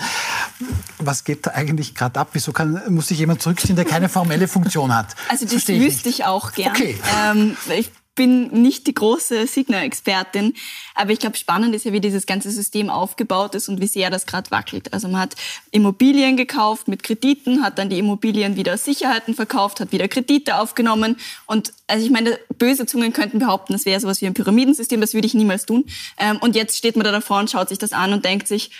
Was geht da eigentlich gerade ab? Wieso kann, muss sich jemand zurückziehen, der keine formelle Funktion hat? Also das, das wüsste ich, ich auch gern. Okay. Ähm, ich bin nicht die große Signer-Expertin, aber ich glaube, spannend ist ja, wie dieses ganze System aufgebaut ist und wie sehr das gerade wackelt. Also man hat Immobilien gekauft mit Krediten, hat dann die Immobilien wieder Sicherheiten verkauft, hat wieder Kredite aufgenommen und also ich meine, böse Zungen könnten behaupten, das wäre sowas wie ein Pyramidensystem, das würde ich niemals tun. Ähm, und jetzt steht man da davor und schaut sich das an und denkt sich,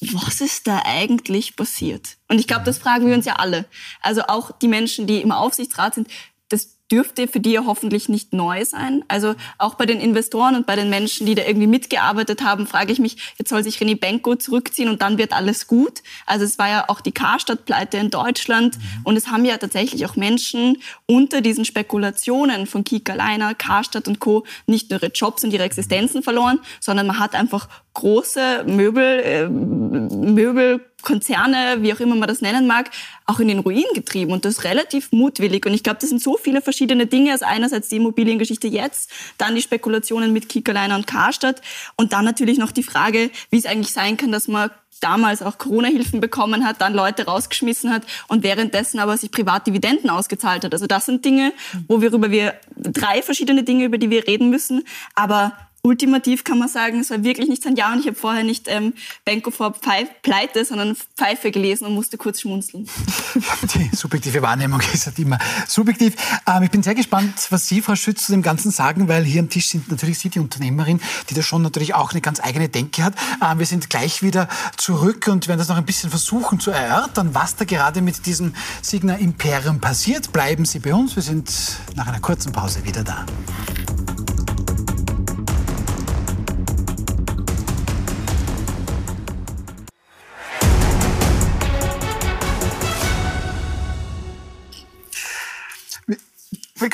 was ist da eigentlich passiert? Und ich glaube, das fragen wir uns ja alle. Also auch die Menschen, die im Aufsichtsrat sind, das dürfte für die ja hoffentlich nicht neu sein. Also auch bei den Investoren und bei den Menschen, die da irgendwie mitgearbeitet haben, frage ich mich, jetzt soll sich René Benko zurückziehen und dann wird alles gut. Also es war ja auch die Karstadt-Pleite in Deutschland mhm. und es haben ja tatsächlich auch Menschen unter diesen Spekulationen von Kika Leiner, Karstadt und Co. nicht nur ihre Jobs und ihre Existenzen verloren, sondern man hat einfach große Möbel, äh, Möbelkonzerne, wie auch immer man das nennen mag, auch in den Ruin getrieben und das relativ mutwillig. Und ich glaube, das sind so viele verschiedene Dinge. Also einerseits die Immobiliengeschichte jetzt, dann die Spekulationen mit Kiekerleiner und Karstadt und dann natürlich noch die Frage, wie es eigentlich sein kann, dass man damals auch Corona-Hilfen bekommen hat, dann Leute rausgeschmissen hat und währenddessen aber sich Privatdividenden ausgezahlt hat. Also das sind Dinge, worüber wir drei verschiedene Dinge, über die wir reden müssen. Aber ultimativ kann man sagen, es war wirklich nicht sein Jahr und ich habe vorher nicht ähm, Benko vor Pfeif, Pleite, sondern Pfeife gelesen und musste kurz schmunzeln. Die subjektive Wahrnehmung ist halt immer subjektiv. Ähm, ich bin sehr gespannt, was Sie, Frau Schütz, zu dem Ganzen sagen, weil hier am Tisch sind natürlich Sie, die Unternehmerin, die da schon natürlich auch eine ganz eigene Denke hat. Ähm, wir sind gleich wieder zurück und werden das noch ein bisschen versuchen zu erörtern, was da gerade mit diesem Signa Imperium passiert. Bleiben Sie bei uns, wir sind nach einer kurzen Pause wieder da.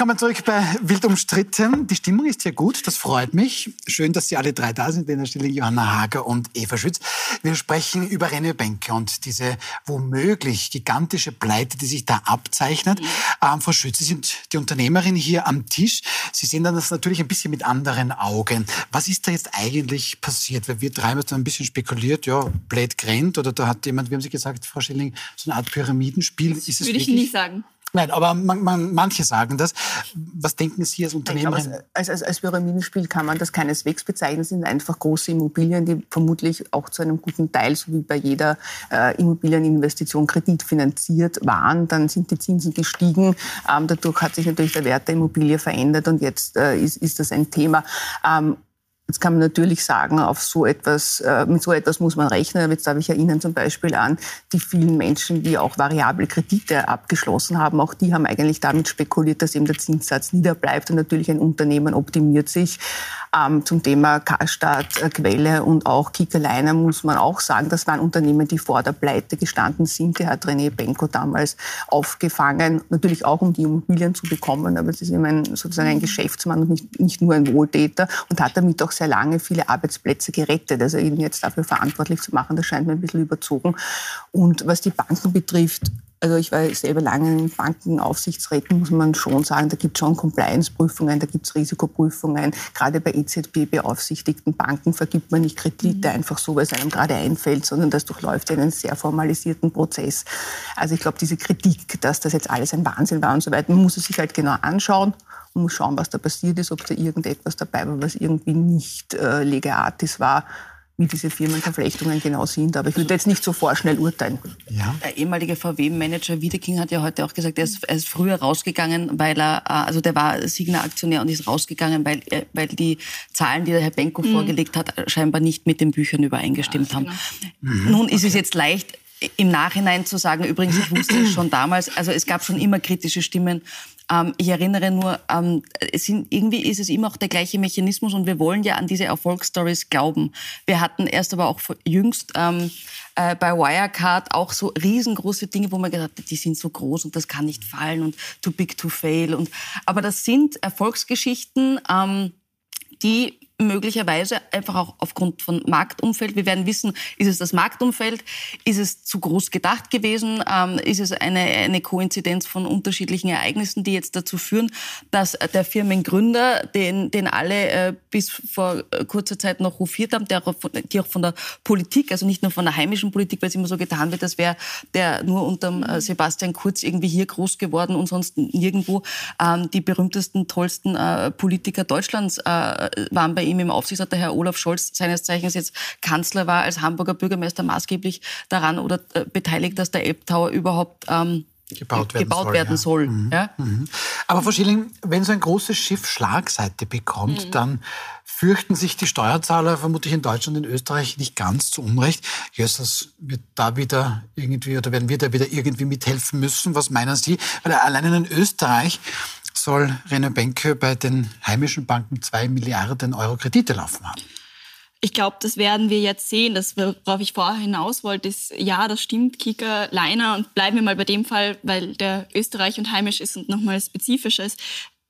Willkommen zurück bei Wild umstritten. Die Stimmung ist hier gut, das freut mich. Schön, dass Sie alle drei da sind, Lena Stilling, Johanna Hager und Eva Schütz. Wir sprechen über René Benke und diese womöglich gigantische Pleite, die sich da abzeichnet. Mhm. Ähm, Frau Schütz, Sie sind die Unternehmerin hier am Tisch. Sie sehen dann das natürlich ein bisschen mit anderen Augen. Was ist da jetzt eigentlich passiert? Weil wir drei haben jetzt ein bisschen spekuliert, ja, blöd grennt oder da hat jemand, wie haben Sie gesagt, Frau Schilling, so eine Art Pyramidenspiel. Das ist würde ich nicht sagen. Nein, aber man, man, manche sagen das. Was denken Sie als Unternehmerin? Glaube, als, als, als Pyramidenspiel kann man das keineswegs bezeichnen. Es sind einfach große Immobilien, die vermutlich auch zu einem guten Teil, so wie bei jeder äh, Immobilieninvestition, kreditfinanziert waren. Dann sind die Zinsen gestiegen. Ähm, dadurch hat sich natürlich der Wert der Immobilie verändert und jetzt äh, ist, ist das ein Thema. Ähm, Jetzt kann man natürlich sagen, auf so etwas, äh, mit so etwas muss man rechnen. Jetzt darf ich erinnern zum Beispiel an die vielen Menschen, die auch variable Kredite abgeschlossen haben. Auch die haben eigentlich damit spekuliert, dass eben der Zinssatz niederbleibt und natürlich ein Unternehmen optimiert sich. Ähm, zum Thema Karstadt, äh, Quelle und auch Kiekerleiner muss man auch sagen, das waren Unternehmen, die vor der Pleite gestanden sind. Die hat René Benko damals aufgefangen, natürlich auch um die Immobilien zu bekommen, aber es ist immer ein, sozusagen ein Geschäftsmann und nicht, nicht nur ein Wohltäter und hat damit auch sehr lange viele Arbeitsplätze gerettet. Also ihn jetzt dafür verantwortlich zu machen, das scheint mir ein bisschen überzogen. Und was die Banken betrifft, also ich war selber lange in Bankenaufsichtsräten, muss man schon sagen, da gibt es schon Compliance-Prüfungen, da gibt es Risikoprüfungen. Gerade bei EZB-beaufsichtigten Banken vergibt man nicht Kredite mhm. einfach so, weil es einem gerade einfällt, sondern das durchläuft einen sehr formalisierten Prozess. Also ich glaube, diese Kritik, dass das jetzt alles ein Wahnsinn war und so weiter, man muss es sich halt genau anschauen und muss schauen, was da passiert ist, ob da irgendetwas dabei war, was irgendwie nicht äh, legatis war wie diese Firmenverflechtungen genau sind. Aber ich würde jetzt nicht so vorschnell urteilen. Ja. Der ehemalige VW-Manager Wiedeking hat ja heute auch gesagt, er ist, er ist, früher rausgegangen, weil er, äh, also der war Signa-Aktionär und ist rausgegangen, weil, äh, weil die Zahlen, die der Herr Benko mhm. vorgelegt hat, scheinbar nicht mit den Büchern übereingestimmt ja, haben. Genau. Mhm. Nun ist okay. es jetzt leicht, im Nachhinein zu sagen, übrigens, ich wusste es schon damals, also es gab schon immer kritische Stimmen ähm, ich erinnere nur, ähm, sind, irgendwie ist es immer auch der gleiche Mechanismus und wir wollen ja an diese Erfolgsstories glauben. Wir hatten erst aber auch jüngst ähm, äh, bei Wirecard auch so riesengroße Dinge, wo man gedacht hat, die sind so groß und das kann nicht fallen und too big to fail. Und, aber das sind Erfolgsgeschichten, ähm, die möglicherweise einfach auch aufgrund von Marktumfeld. Wir werden wissen, ist es das Marktumfeld? Ist es zu groß gedacht gewesen? Ähm, ist es eine, eine Koinzidenz von unterschiedlichen Ereignissen, die jetzt dazu führen, dass der Firmengründer, den, den alle äh, bis vor kurzer Zeit noch hofiert haben, der auch von, die auch von der Politik, also nicht nur von der heimischen Politik, weil es immer so getan wird, als wäre der nur unter äh, Sebastian Kurz irgendwie hier groß geworden und sonst nirgendwo. Ähm, die berühmtesten, tollsten äh, Politiker Deutschlands äh, waren bei ihm ihm im Aufsichtsrat der Herr Olaf Scholz, seines Zeichens jetzt Kanzler war, als Hamburger Bürgermeister maßgeblich daran oder äh, beteiligt, dass der Elbtower überhaupt ähm, gebaut werden gebaut soll. Werden soll ja. Mhm. Ja? Mhm. Aber Frau Schilling, wenn so ein großes Schiff Schlagseite bekommt, mhm. dann fürchten sich die Steuerzahler vermutlich in Deutschland und in Österreich nicht ganz zu Unrecht. Jösses wird da wieder irgendwie oder werden wir da wieder irgendwie mithelfen müssen? Was meinen Sie? Weil allein in Österreich soll René Benke bei den heimischen Banken zwei Milliarden Euro Kredite laufen haben. Ich glaube, das werden wir jetzt sehen. Das, worauf ich vorher hinaus wollte, ist, ja, das stimmt, Kika, Leiner. Und bleiben wir mal bei dem Fall, weil der Österreich und heimisch ist und nochmal spezifischer ist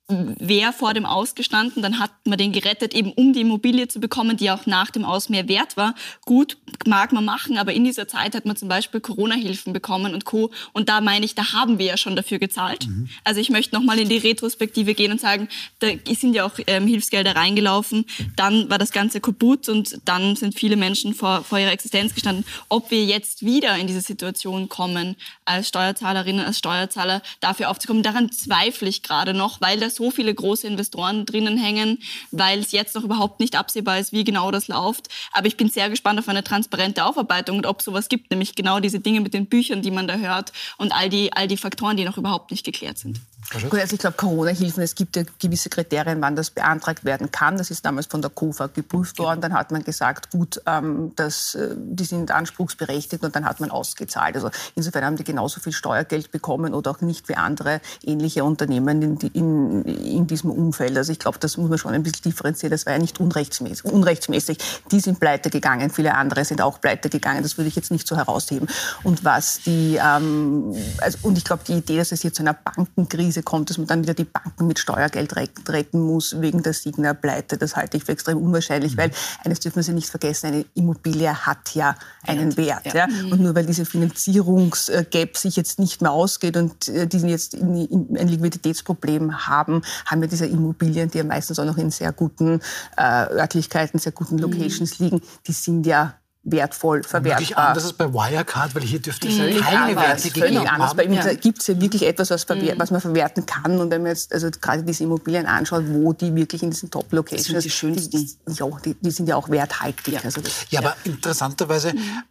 wer vor dem Ausgestanden, dann hat man den gerettet, eben um die Immobilie zu bekommen, die auch nach dem Aus mehr wert war. Gut, mag man machen, aber in dieser Zeit hat man zum Beispiel Corona-Hilfen bekommen und Co. Und da meine ich, da haben wir ja schon dafür gezahlt. Mhm. Also ich möchte nochmal in die Retrospektive gehen und sagen, da sind ja auch ähm, Hilfsgelder reingelaufen. Dann war das Ganze kaputt und dann sind viele Menschen vor, vor ihrer Existenz gestanden. Ob wir jetzt wieder in diese Situation kommen, als Steuerzahlerinnen, als Steuerzahler dafür aufzukommen, daran zweifle ich gerade noch, weil das so viele große Investoren drinnen hängen, weil es jetzt noch überhaupt nicht absehbar ist, wie genau das läuft. Aber ich bin sehr gespannt auf eine transparente Aufarbeitung und ob sowas gibt, nämlich genau diese Dinge mit den Büchern, die man da hört und all die, all die Faktoren, die noch überhaupt nicht geklärt sind. Gut, also ich glaube, Corona-Hilfen, es gibt ja gewisse Kriterien, wann das beantragt werden kann. Das ist damals von der KOFA geprüft worden. Dann hat man gesagt, gut, ähm, das, äh, die sind anspruchsberechtigt und dann hat man ausgezahlt. Also insofern haben die genauso viel Steuergeld bekommen oder auch nicht wie andere ähnliche Unternehmen in, in, in diesem Umfeld. Also ich glaube, das muss man schon ein bisschen differenzieren. Das war ja nicht unrechtsmäßig. unrechtsmäßig. Die sind pleite gegangen, viele andere sind auch pleite gegangen. Das würde ich jetzt nicht so herausheben. Und was die, ähm, also, und ich glaube, die Idee, dass es hier zu einer Bankenkrise kommt, dass man dann wieder die Banken mit Steuergeld retten muss wegen der Signa-Pleite. Das halte ich für extrem unwahrscheinlich, mhm. weil eines dürfen Sie nicht vergessen, eine Immobilie hat ja einen Wert. Ja. ja. Und nur weil diese Finanzierungsgap sich jetzt nicht mehr ausgeht und äh, die jetzt ein Liquiditätsproblem haben, haben wir diese Immobilien, die ja meistens auch noch in sehr guten äh, Örtlichkeiten, sehr guten mhm. Locations mhm. liegen, die sind ja wertvoll verwertbar. Wirklich anders als bei Wirecard, weil hier dürfte es mhm. keine Werte gegeben haben. Anders. Bei ihm ja. gibt es ja wirklich etwas, was, mhm. was, man verwerten kann. Und wenn man jetzt also gerade diese Immobilien anschaut, wo die wirklich in diesen Top-Locations... sind die schönsten. Die, ja, die, die, sind ja auch werthaltig. Ja, also das, ja aber interessanterweise... Mhm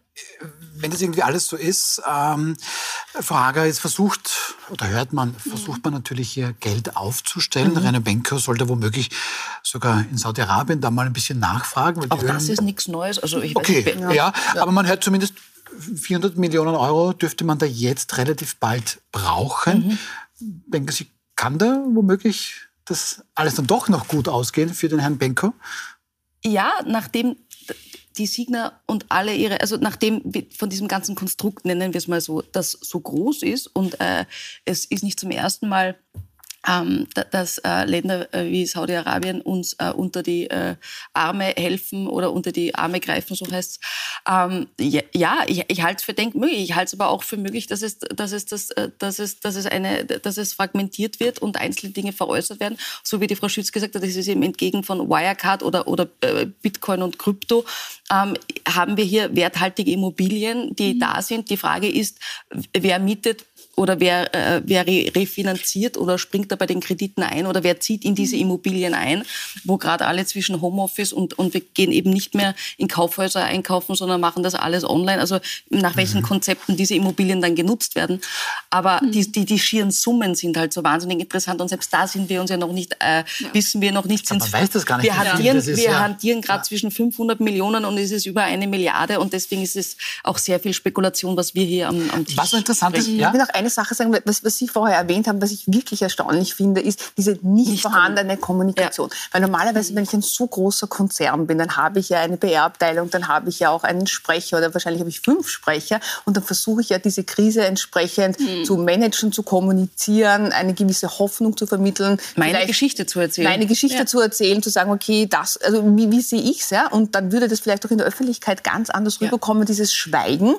wenn das irgendwie alles so ist, ähm, Frau Hager, jetzt versucht, oder hört man, versucht man natürlich hier Geld aufzustellen. Mhm. Rainer Benko sollte womöglich sogar in Saudi-Arabien da mal ein bisschen nachfragen. Auch das ist nichts Neues. Also ich okay, weiß, ja, ja, ja, aber man hört zumindest, 400 Millionen Euro dürfte man da jetzt relativ bald brauchen. Mhm. Denken Sie, kann da womöglich das alles dann doch noch gut ausgehen für den Herrn Benko? Ja, nachdem die Signa und alle ihre, also nachdem von diesem ganzen Konstrukt, nennen wir es mal so, das so groß ist und äh, es ist nicht zum ersten Mal ähm, dass äh, Länder äh, wie Saudi-Arabien uns äh, unter die äh, Arme helfen oder unter die Arme greifen, so heißt ähm, ja, ja, ich, ich halte es für denkmöglich. Ich halte es aber auch für möglich, dass es, dass es, das, äh, dass es, dass es eine, dass es fragmentiert wird und einzelne Dinge veräußert werden. So wie die Frau Schütz gesagt hat, das ist eben entgegen von Wirecard oder, oder äh, Bitcoin und Krypto, ähm, haben wir hier werthaltige Immobilien, die mhm. da sind. Die Frage ist, wer mietet oder wer, äh, wer refinanziert oder springt da bei den Krediten ein oder wer zieht in diese Immobilien ein, wo gerade alle zwischen Homeoffice und, und wir gehen eben nicht mehr in Kaufhäuser einkaufen, sondern machen das alles online. Also nach welchen mhm. Konzepten diese Immobilien dann genutzt werden. Aber mhm. die, die, die schieren Summen sind halt so wahnsinnig interessant und selbst da sind wir uns ja noch nicht, äh, ja. wissen wir noch nicht. Man weiß das gar nicht. Wir hantieren, ist, wir ja. hantieren gerade ja. zwischen 500 Millionen und es ist über eine Milliarde und deswegen ist es auch sehr viel Spekulation, was wir hier am, am Tisch Was interessant ist, ja? Eine Sache sagen, was, was Sie vorher erwähnt haben, was ich wirklich erstaunlich finde, ist diese nicht, nicht vorhandene Kommunikation. Ja. Weil normalerweise, wenn ich ein so großer Konzern bin, dann habe ich ja eine PR-Abteilung, dann habe ich ja auch einen Sprecher oder wahrscheinlich habe ich fünf Sprecher und dann versuche ich ja diese Krise entsprechend mhm. zu managen, zu kommunizieren, eine gewisse Hoffnung zu vermitteln. Meine Geschichte zu erzählen. Meine Geschichte ja. zu erzählen, zu sagen, okay, das, also wie, wie sehe ich es, ja? Und dann würde das vielleicht auch in der Öffentlichkeit ganz anders rüberkommen, dieses Schweigen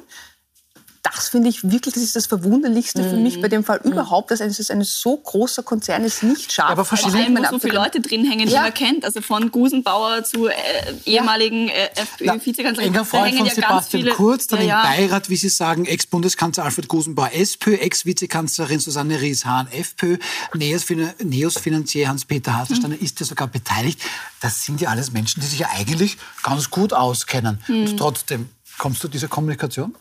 das finde ich wirklich, das ist das Verwunderlichste mhm. für mich bei dem Fall mhm. überhaupt, dass es ein so großer Konzern es nicht schafft. aber allem, wo so viele Leute drin hängen, die ja. man kennt. Also von Gusenbauer zu äh, ehemaligen äh, FPÖ-Vizekanzlerin. Enger Freund von Sebastian Kurz, dann ja, im Beirat, wie Sie sagen, Ex-Bundeskanzler Alfred Gusenbauer, SPÖ, Ex-Vizekanzlerin Susanne Ries-Hahn, FPÖ, Neos-Finanzier Hans-Peter Haselsteiner mhm. ist ja sogar beteiligt. Das sind ja alles Menschen, die sich ja eigentlich ganz gut auskennen. Und mhm. trotzdem, kommst du zu dieser Kommunikation?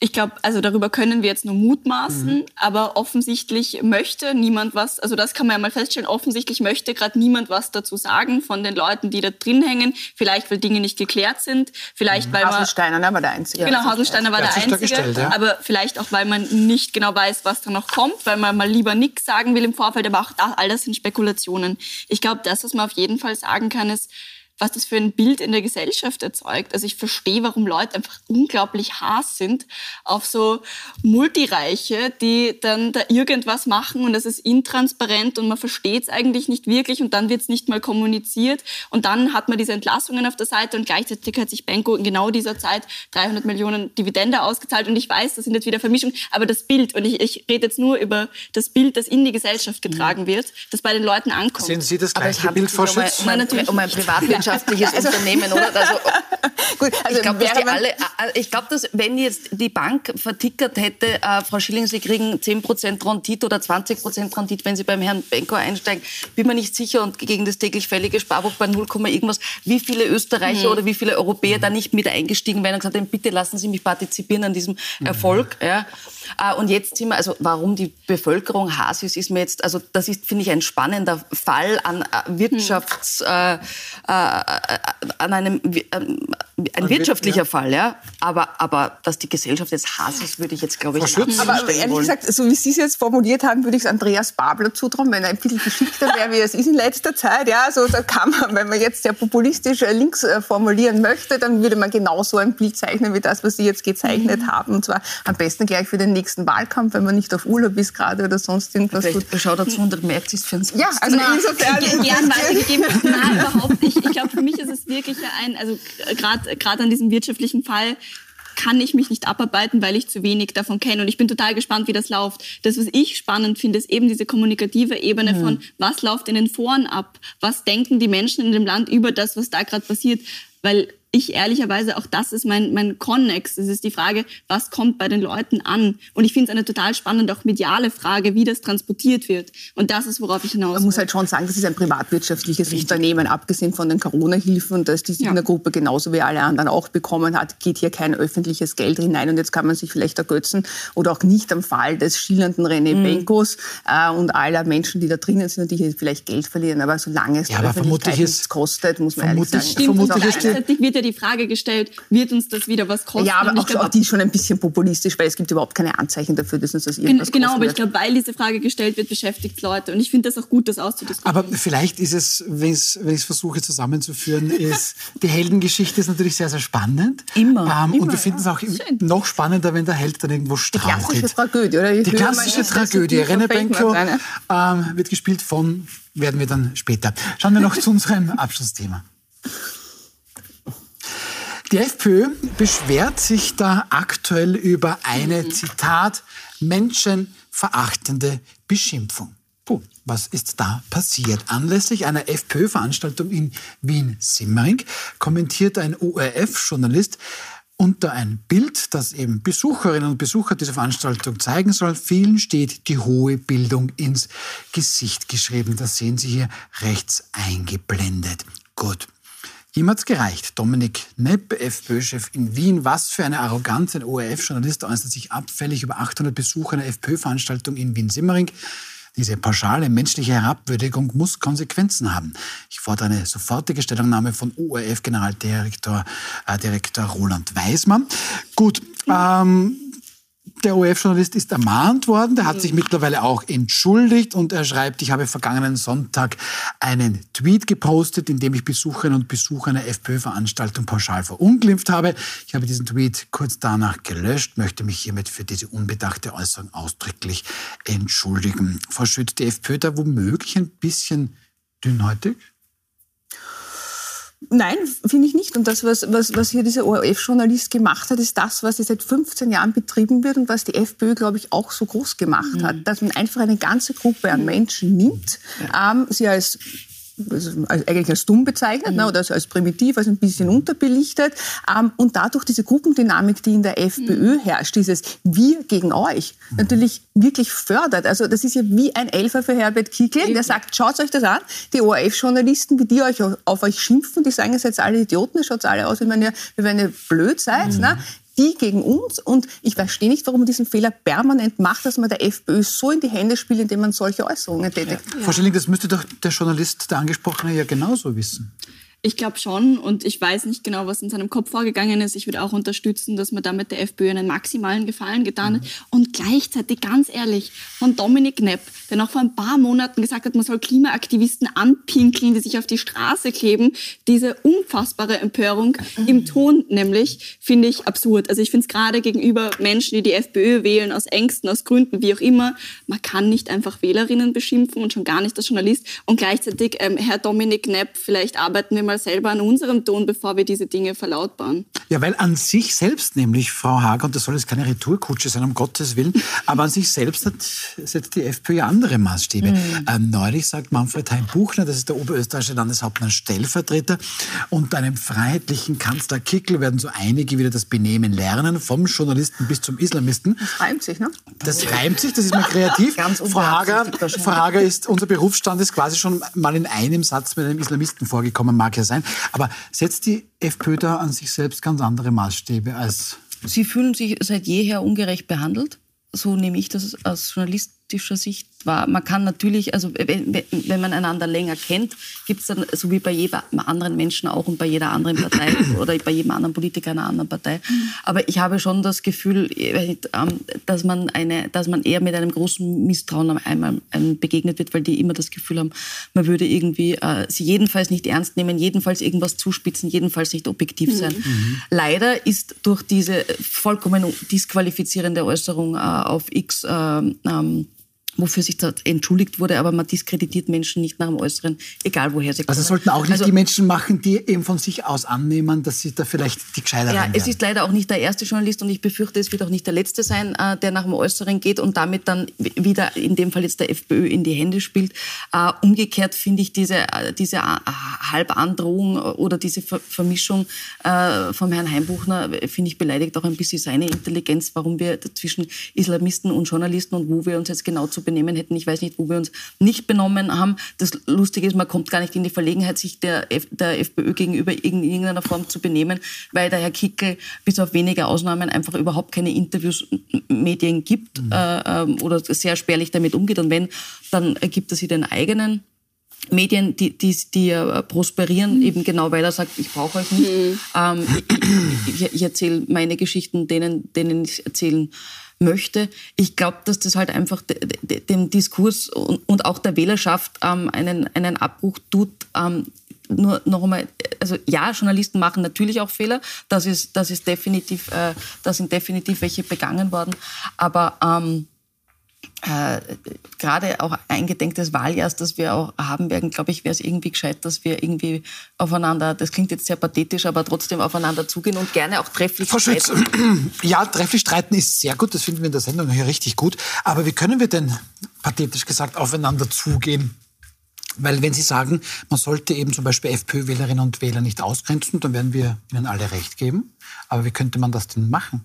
Ich glaube, also darüber können wir jetzt nur mutmaßen, mhm. aber offensichtlich möchte niemand was, also das kann man ja mal feststellen, offensichtlich möchte gerade niemand was dazu sagen von den Leuten, die da drin hängen, vielleicht weil Dinge nicht geklärt sind, vielleicht mhm. weil Haselsteiner man, war der Einzige. Genau, Haselsteiner war der Einzige, gestellt, ja. aber vielleicht auch, weil man nicht genau weiß, was da noch kommt, weil man mal lieber nichts sagen will im Vorfeld, aber auch da, all das sind Spekulationen. Ich glaube, das, was man auf jeden Fall sagen kann, ist, was das für ein Bild in der Gesellschaft erzeugt. Also ich verstehe, warum Leute einfach unglaublich Hass sind auf so Multireiche, die dann da irgendwas machen und das ist intransparent und man versteht es eigentlich nicht wirklich und dann wird es nicht mal kommuniziert und dann hat man diese Entlassungen auf der Seite und gleichzeitig hat sich Benko in genau dieser Zeit 300 Millionen Dividende ausgezahlt und ich weiß, das sind jetzt wieder Vermischungen, aber das Bild und ich, ich rede jetzt nur über das Bild, das in die Gesellschaft getragen wird, das bei den Leuten ankommt. Sehen Sie das gleiche Bild, Frau Schütz? Um ein, um ein, um ein Wirtschaftliches also, Unternehmen, oder? Also, Gut, also ich glaube, dass die alle, äh, ich glaube, dass wenn jetzt die Bank vertickert hätte, äh, Frau Schilling, Sie kriegen 10% Rendite oder 20% Rendite, wenn Sie beim Herrn Benko einsteigen, bin mir nicht sicher und gegen das täglich fällige Sparbuch bei 0, irgendwas, wie viele Österreicher mhm. oder wie viele Europäer da nicht mit eingestiegen wären und gesagt haben, bitte lassen Sie mich partizipieren an diesem mhm. Erfolg. Ja. Äh, und jetzt sind wir, also warum die Bevölkerung Hass ist, ist mir jetzt, also das ist, finde ich, ein spannender Fall an äh, Wirtschafts, äh, äh, an einem, ein wirtschaftlicher ja. Fall, ja. Aber, aber dass die Gesellschaft jetzt Hass ist, würde ich jetzt, glaube ich, nicht Aber ehrlich wollen. gesagt, so wie Sie es jetzt formuliert haben, würde ich es Andreas Babler zutrauen, wenn er ein bisschen geschickter wäre, wie es ist in letzter Zeit. Ja, also da kann man, wenn man jetzt sehr populistisch links formulieren möchte, dann würde man genauso ein Bild zeichnen wie das, was Sie jetzt gezeichnet mhm. haben. Und zwar am besten gleich für den nächsten Wahlkampf, wenn man nicht auf Urlaub ist gerade oder sonst irgendwas. Vielleicht tut. Schau dazu und merkt es für uns. Ja, also Nein, insofern. Gern weitergegeben. Nein, überhaupt nicht. Ich glaube, für mich ist es wirklich ein, also gerade an diesem wirtschaftlichen Fall, kann ich mich nicht abarbeiten, weil ich zu wenig davon kenne. Und ich bin total gespannt, wie das läuft. Das, was ich spannend finde, ist eben diese kommunikative Ebene mhm. von, was läuft in den Foren ab? Was denken die Menschen in dem Land über das, was da gerade passiert? Weil ich ehrlicherweise, auch das ist mein, mein Connex. Es ist die Frage, was kommt bei den Leuten an? Und ich finde es eine total spannende, auch mediale Frage, wie das transportiert wird. Und das ist, worauf ich hinaus Man muss halt schon sagen, das ist ein privatwirtschaftliches Richtig. Unternehmen, abgesehen von den Corona-Hilfen und dass die Signer-Gruppe genauso wie alle anderen auch bekommen hat, geht hier kein öffentliches Geld hinein. Und jetzt kann man sich vielleicht ergötzen oder auch nicht am Fall des schillernden René mhm. Benkos äh, und aller Menschen, die da drinnen sind und die hier vielleicht Geld verlieren. Aber solange es ja, der Öffentlichkeit nichts kostet, muss man ehrlich sagen. Stimmt, vermutlich ist wird ja die Frage gestellt, wird uns das wieder was kosten? Ja, aber auch, glaub, auch die ist schon ein bisschen populistisch, weil es gibt überhaupt keine Anzeichen dafür, dass uns das irgendwas Genau, aber ich glaube, weil diese Frage gestellt wird, beschäftigt es Leute. Und ich finde das auch gut, das auszudiskutieren. Aber vielleicht ist es, wenn ich es versuche zusammenzuführen, ist, die Heldengeschichte ist natürlich sehr, sehr spannend. Immer. Ähm, immer und wir finden es auch Schön. noch spannender, wenn der Held dann irgendwo strauchelt. Die klassische Tragödie, oder? Ich die klassische Tragödie. René Benko ähm, wird gespielt von, werden wir dann später. Schauen wir noch zu unserem Abschlussthema. Die FPÖ beschwert sich da aktuell über eine. Zitat, menschenverachtende Beschimpfung. Puh, was ist da passiert? Anlässlich einer FPÖ-Veranstaltung in Wien-Simmering kommentiert ein ORF-Journalist unter ein Bild, das eben Besucherinnen und Besucher dieser Veranstaltung zeigen soll. Vielen steht die hohe Bildung ins Gesicht geschrieben. Das sehen Sie hier rechts eingeblendet. Gut. Ihm hat's gereicht. Dominik Nepp, FPÖ-Chef in Wien. Was für eine Arroganz. Ein ORF-Journalist äußert sich abfällig über 800 Besucher einer FPÖ-Veranstaltung in Wien-Simmering. Diese pauschale menschliche Herabwürdigung muss Konsequenzen haben. Ich fordere eine sofortige Stellungnahme von ORF-Generaldirektor äh, Direktor Roland Weismann. Gut, ähm, der ORF-Journalist ist ermahnt worden, der hat sich mittlerweile auch entschuldigt und er schreibt, ich habe vergangenen Sonntag einen Tweet gepostet, in dem ich Besucherinnen und Besucher einer FPÖ-Veranstaltung pauschal verunglimpft habe. Ich habe diesen Tweet kurz danach gelöscht, möchte mich hiermit für diese unbedachte Äußerung ausdrücklich entschuldigen. Frau Schütt, die FPÖ da womöglich ein bisschen dünnhäutig? Nein, finde ich nicht. Und das, was, was, was hier dieser ORF-Journalist gemacht hat, ist das, was seit 15 Jahren betrieben wird und was die FPÖ, glaube ich, auch so groß gemacht mhm. hat. Dass man einfach eine ganze Gruppe an Menschen nimmt, ja. ähm, sie als also eigentlich als dumm bezeichnet mhm. ne, oder als primitiv, als ein bisschen unterbelichtet. Ähm, und dadurch diese Gruppendynamik, die in der FPÖ mhm. herrscht, dieses Wir gegen euch, mhm. natürlich wirklich fördert. Also das ist ja wie ein Elfer für Herbert Kickl, der sagt, schaut euch das an, die ORF-Journalisten, wie die euch auf euch schimpfen, die sagen, ihr seid alle Idioten, ihr schaut alle aus, wie wenn ihr, wie wenn ihr blöd seid. Mhm. Ne? Die gegen uns. Und ich verstehe nicht, warum man diesen Fehler permanent macht, dass man der FPÖ so in die Hände spielt, indem man solche Äußerungen tätigt. Ja. Frau Schilling, das müsste doch der Journalist, der Angesprochene, ja genauso wissen. Ich glaube schon und ich weiß nicht genau, was in seinem Kopf vorgegangen ist. Ich würde auch unterstützen, dass man damit der FPÖ einen maximalen Gefallen getan hat. Mhm. Und gleichzeitig, ganz ehrlich, von Dominik Knepp, der noch vor ein paar Monaten gesagt hat, man soll Klimaaktivisten anpinkeln, die sich auf die Straße kleben. Diese unfassbare Empörung mhm. im Ton nämlich, finde ich absurd. Also ich finde es gerade gegenüber Menschen, die die FPÖ wählen, aus Ängsten, aus Gründen, wie auch immer, man kann nicht einfach Wählerinnen beschimpfen und schon gar nicht als Journalist. Und gleichzeitig, ähm, Herr Dominik Knepp, vielleicht arbeiten wir mal selber an unserem Ton, bevor wir diese Dinge verlautbaren. Ja, weil an sich selbst nämlich, Frau Hager, und das soll jetzt keine Retourkutsche sein, um Gottes Willen, aber an sich selbst hat, setzt die FPÖ ja andere Maßstäbe. Mhm. Ähm, neulich sagt Manfred Heim-Buchner, das ist der oberösterreichische Landeshauptmann Stellvertreter, und einem freiheitlichen Kanzler Kickel werden so einige wieder das Benehmen lernen, vom Journalisten bis zum Islamisten. Das reimt sich, ne? Das reimt sich, das ist mal kreativ. Ganz Frau Hager, Frau Hager ist, unser Berufsstand ist quasi schon mal in einem Satz mit einem Islamisten vorgekommen, mag ja sein. Aber setzt die FPÖ da an sich selbst ganz andere Maßstäbe als... Sie fühlen sich seit jeher ungerecht behandelt. So nehme ich das als journalistischer Sicht war, man kann natürlich, also wenn, wenn man einander länger kennt, gibt es dann, so wie bei jedem anderen Menschen auch und bei jeder anderen Partei oder bei jedem anderen Politiker einer anderen Partei. Aber ich habe schon das Gefühl, ähm, dass man, eine, dass man eher mit einem großen Misstrauen einmal ähm, begegnet wird, weil die immer das Gefühl haben, man würde irgendwie äh, sie jedenfalls nicht ernst nehmen, jedenfalls irgendwas zuspitzen, jedenfalls nicht objektiv sein. Mhm. Leider ist durch diese vollkommen disqualifizierende Äußerung äh, auf X äh, ähm, wofür sich dort entschuldigt wurde, aber man diskreditiert Menschen nicht nach dem Äußeren, egal woher sie kommen. Also sollten auch nicht also, die Menschen machen, die eben von sich aus annehmen, dass sie da vielleicht die gescheiteren Ja, es ist leider auch nicht der erste Journalist und ich befürchte, es wird auch nicht der letzte sein, äh, der nach dem Äußeren geht und damit dann wieder, in dem Fall jetzt der FPÖ, in die Hände spielt. Äh, umgekehrt finde ich diese, äh, diese Halbandrohung oder diese Vermischung vom Herrn Heimbuchner, finde ich beleidigt auch ein bisschen seine Intelligenz, warum wir zwischen Islamisten und Journalisten und wo wir uns jetzt genau zu benehmen hätten. Ich weiß nicht, wo wir uns nicht benommen haben. Das Lustige ist, man kommt gar nicht in die Verlegenheit, sich der, F der FPÖ gegenüber in irgendeiner Form zu benehmen, weil der Herr Kickel bis auf wenige Ausnahmen einfach überhaupt keine Interviews Medien gibt mhm. äh, ähm, oder sehr spärlich damit umgeht. Und wenn, dann gibt er sie den eigenen. Medien, die, die, die äh, prosperieren, mhm. eben genau weil er sagt, ich brauche euch nicht. Mhm. Ähm, ich, ich erzähle meine Geschichten denen, denen ich erzählen möchte. Ich glaube, dass das halt einfach dem Diskurs und auch der Wählerschaft ähm, einen, einen Abbruch tut. Ähm, nur noch einmal, also ja, Journalisten machen natürlich auch Fehler. Das ist, das ist definitiv, äh, da sind definitiv welche begangen worden. Aber ähm, äh, gerade auch eingedenk des Wahljahrs, das wir auch haben werden, glaube ich, wäre es irgendwie gescheit, dass wir irgendwie aufeinander, das klingt jetzt sehr pathetisch, aber trotzdem aufeinander zugehen und gerne auch trefflich Frau Schütz, streiten. Ja, trefflich streiten ist sehr gut, das finden wir in der Sendung hier richtig gut. Aber wie können wir denn, pathetisch gesagt, aufeinander zugehen? Weil wenn Sie sagen, man sollte eben zum Beispiel FPÖ-Wählerinnen und Wähler nicht ausgrenzen, dann werden wir Ihnen alle recht geben. Aber wie könnte man das denn machen?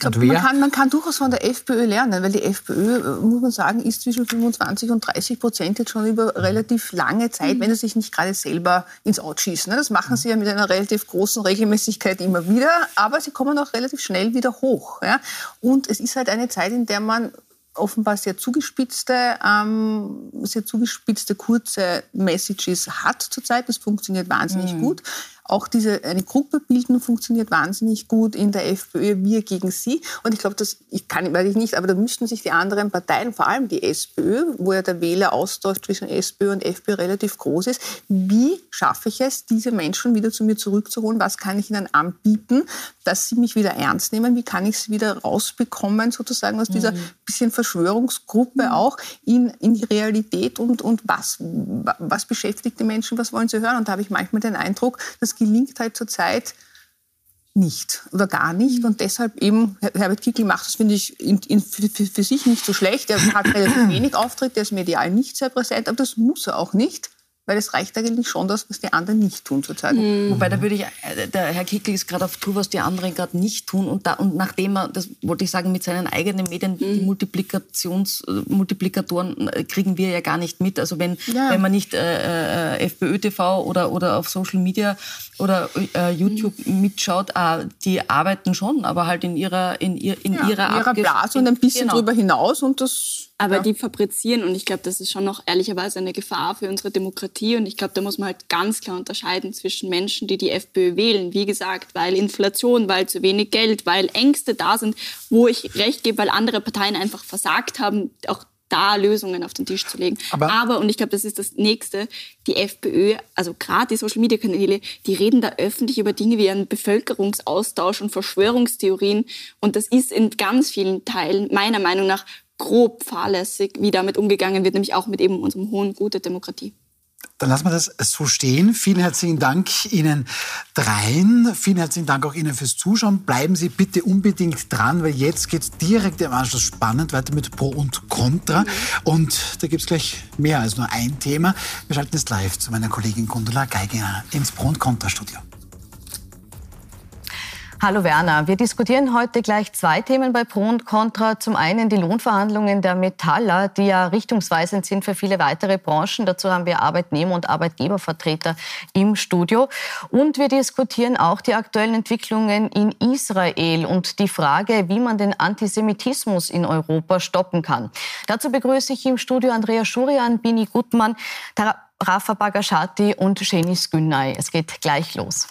Glaub, man, kann, man kann durchaus von der FPÖ lernen, weil die FPÖ, äh, muss man sagen, ist zwischen 25 und 30 Prozent jetzt schon über relativ lange Zeit, mhm. wenn sie sich nicht gerade selber ins Out schießen. Ne? Das machen sie ja mit einer relativ großen Regelmäßigkeit immer wieder, aber sie kommen auch relativ schnell wieder hoch. Und es ist halt eine Zeit, in der man offenbar sehr zugespitzte, ähm, sehr zugespitzte kurze Messages hat zurzeit. Das funktioniert wahnsinnig mhm. gut. Auch diese, eine Gruppe bilden funktioniert wahnsinnig gut in der FPÖ, wir gegen sie. Und ich glaube, das ich kann, weiß ich nicht, aber da müssten sich die anderen Parteien, vor allem die SPÖ, wo ja der Wähleraustausch zwischen SPÖ und FPÖ relativ groß ist, wie schaffe ich es, diese Menschen wieder zu mir zurückzuholen? Was kann ich ihnen anbieten, dass sie mich wieder ernst nehmen? Wie kann ich sie wieder rausbekommen, sozusagen aus dieser mhm. bisschen Verschwörungsgruppe mhm. auch in, in die Realität und, und was, was beschäftigt die Menschen, was wollen sie hören? Und da habe ich manchmal den Eindruck, gelingt halt zurzeit nicht oder gar nicht. Und deshalb eben, Herbert Kickl macht das, finde ich, in, in, für, für, sich nicht so schlecht. Er hat relativ wenig Auftritt, der ist medial nicht sehr präsent, aber das muss er auch nicht. Weil es reicht eigentlich schon das, was die anderen nicht tun zurzeit. Mhm. Wobei da würde ich, äh, der Herr Kickel ist gerade auf Tour, was die anderen gerade nicht tun und, da, und nachdem er, das wollte ich sagen, mit seinen eigenen Medien mhm. die Multiplikations, Multiplikatoren äh, kriegen wir ja gar nicht mit. Also wenn, ja. wenn man nicht äh, äh, FPÖ TV oder, oder auf Social Media oder äh, YouTube mhm. mitschaut, äh, die arbeiten schon, aber halt in ihrer, in, ihr, in ja, ihrer, in ihrer Blase und ein bisschen genau. drüber hinaus und das aber ja. die fabrizieren und ich glaube, das ist schon noch ehrlicherweise eine Gefahr für unsere Demokratie und ich glaube, da muss man halt ganz klar unterscheiden zwischen Menschen, die die FPÖ wählen, wie gesagt, weil Inflation, weil zu wenig Geld, weil Ängste da sind, wo ich recht gebe, weil andere Parteien einfach versagt haben, auch da Lösungen auf den Tisch zu legen. Aber, Aber und ich glaube, das ist das Nächste, die FPÖ, also gerade die Social-Media-Kanäle, die reden da öffentlich über Dinge wie einen Bevölkerungsaustausch und Verschwörungstheorien. Und das ist in ganz vielen Teilen meiner Meinung nach grob fahrlässig, wie damit umgegangen wird, nämlich auch mit eben unserem hohen Gut der Demokratie. Dann lassen wir das so stehen. Vielen herzlichen Dank Ihnen dreien. Vielen herzlichen Dank auch Ihnen fürs Zuschauen. Bleiben Sie bitte unbedingt dran, weil jetzt geht es direkt im Anschluss spannend weiter mit Pro und Contra. Mhm. Und da gibt es gleich mehr als nur ein Thema. Wir schalten jetzt live zu meiner Kollegin Gundula Geiginger ins Pro und Contra Studio. Hallo Werner, wir diskutieren heute gleich zwei Themen bei Pro und Contra. Zum einen die Lohnverhandlungen der Metaller, die ja richtungsweisend sind für viele weitere Branchen. Dazu haben wir Arbeitnehmer- und Arbeitgebervertreter im Studio. Und wir diskutieren auch die aktuellen Entwicklungen in Israel und die Frage, wie man den Antisemitismus in Europa stoppen kann. Dazu begrüße ich im Studio Andrea Schurian, Bini Gutmann, Rafa Bagashati und Shenis Günnay. Es geht gleich los.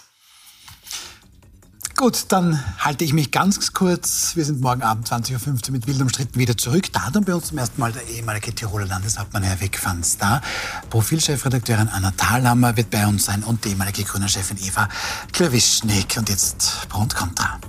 Gut, dann halte ich mich ganz kurz. Wir sind morgen Abend 20.15 Uhr mit Wild umstritten wieder zurück. Da dann bei uns zum ersten Mal der ehemalige Tiroler Landeshauptmann Herr Wick van Star. Profilchefredakteurin Anna Thalhammer wird bei uns sein und die ehemalige Grüner Chefin Eva Klawischnik. Und jetzt Pro und Contra.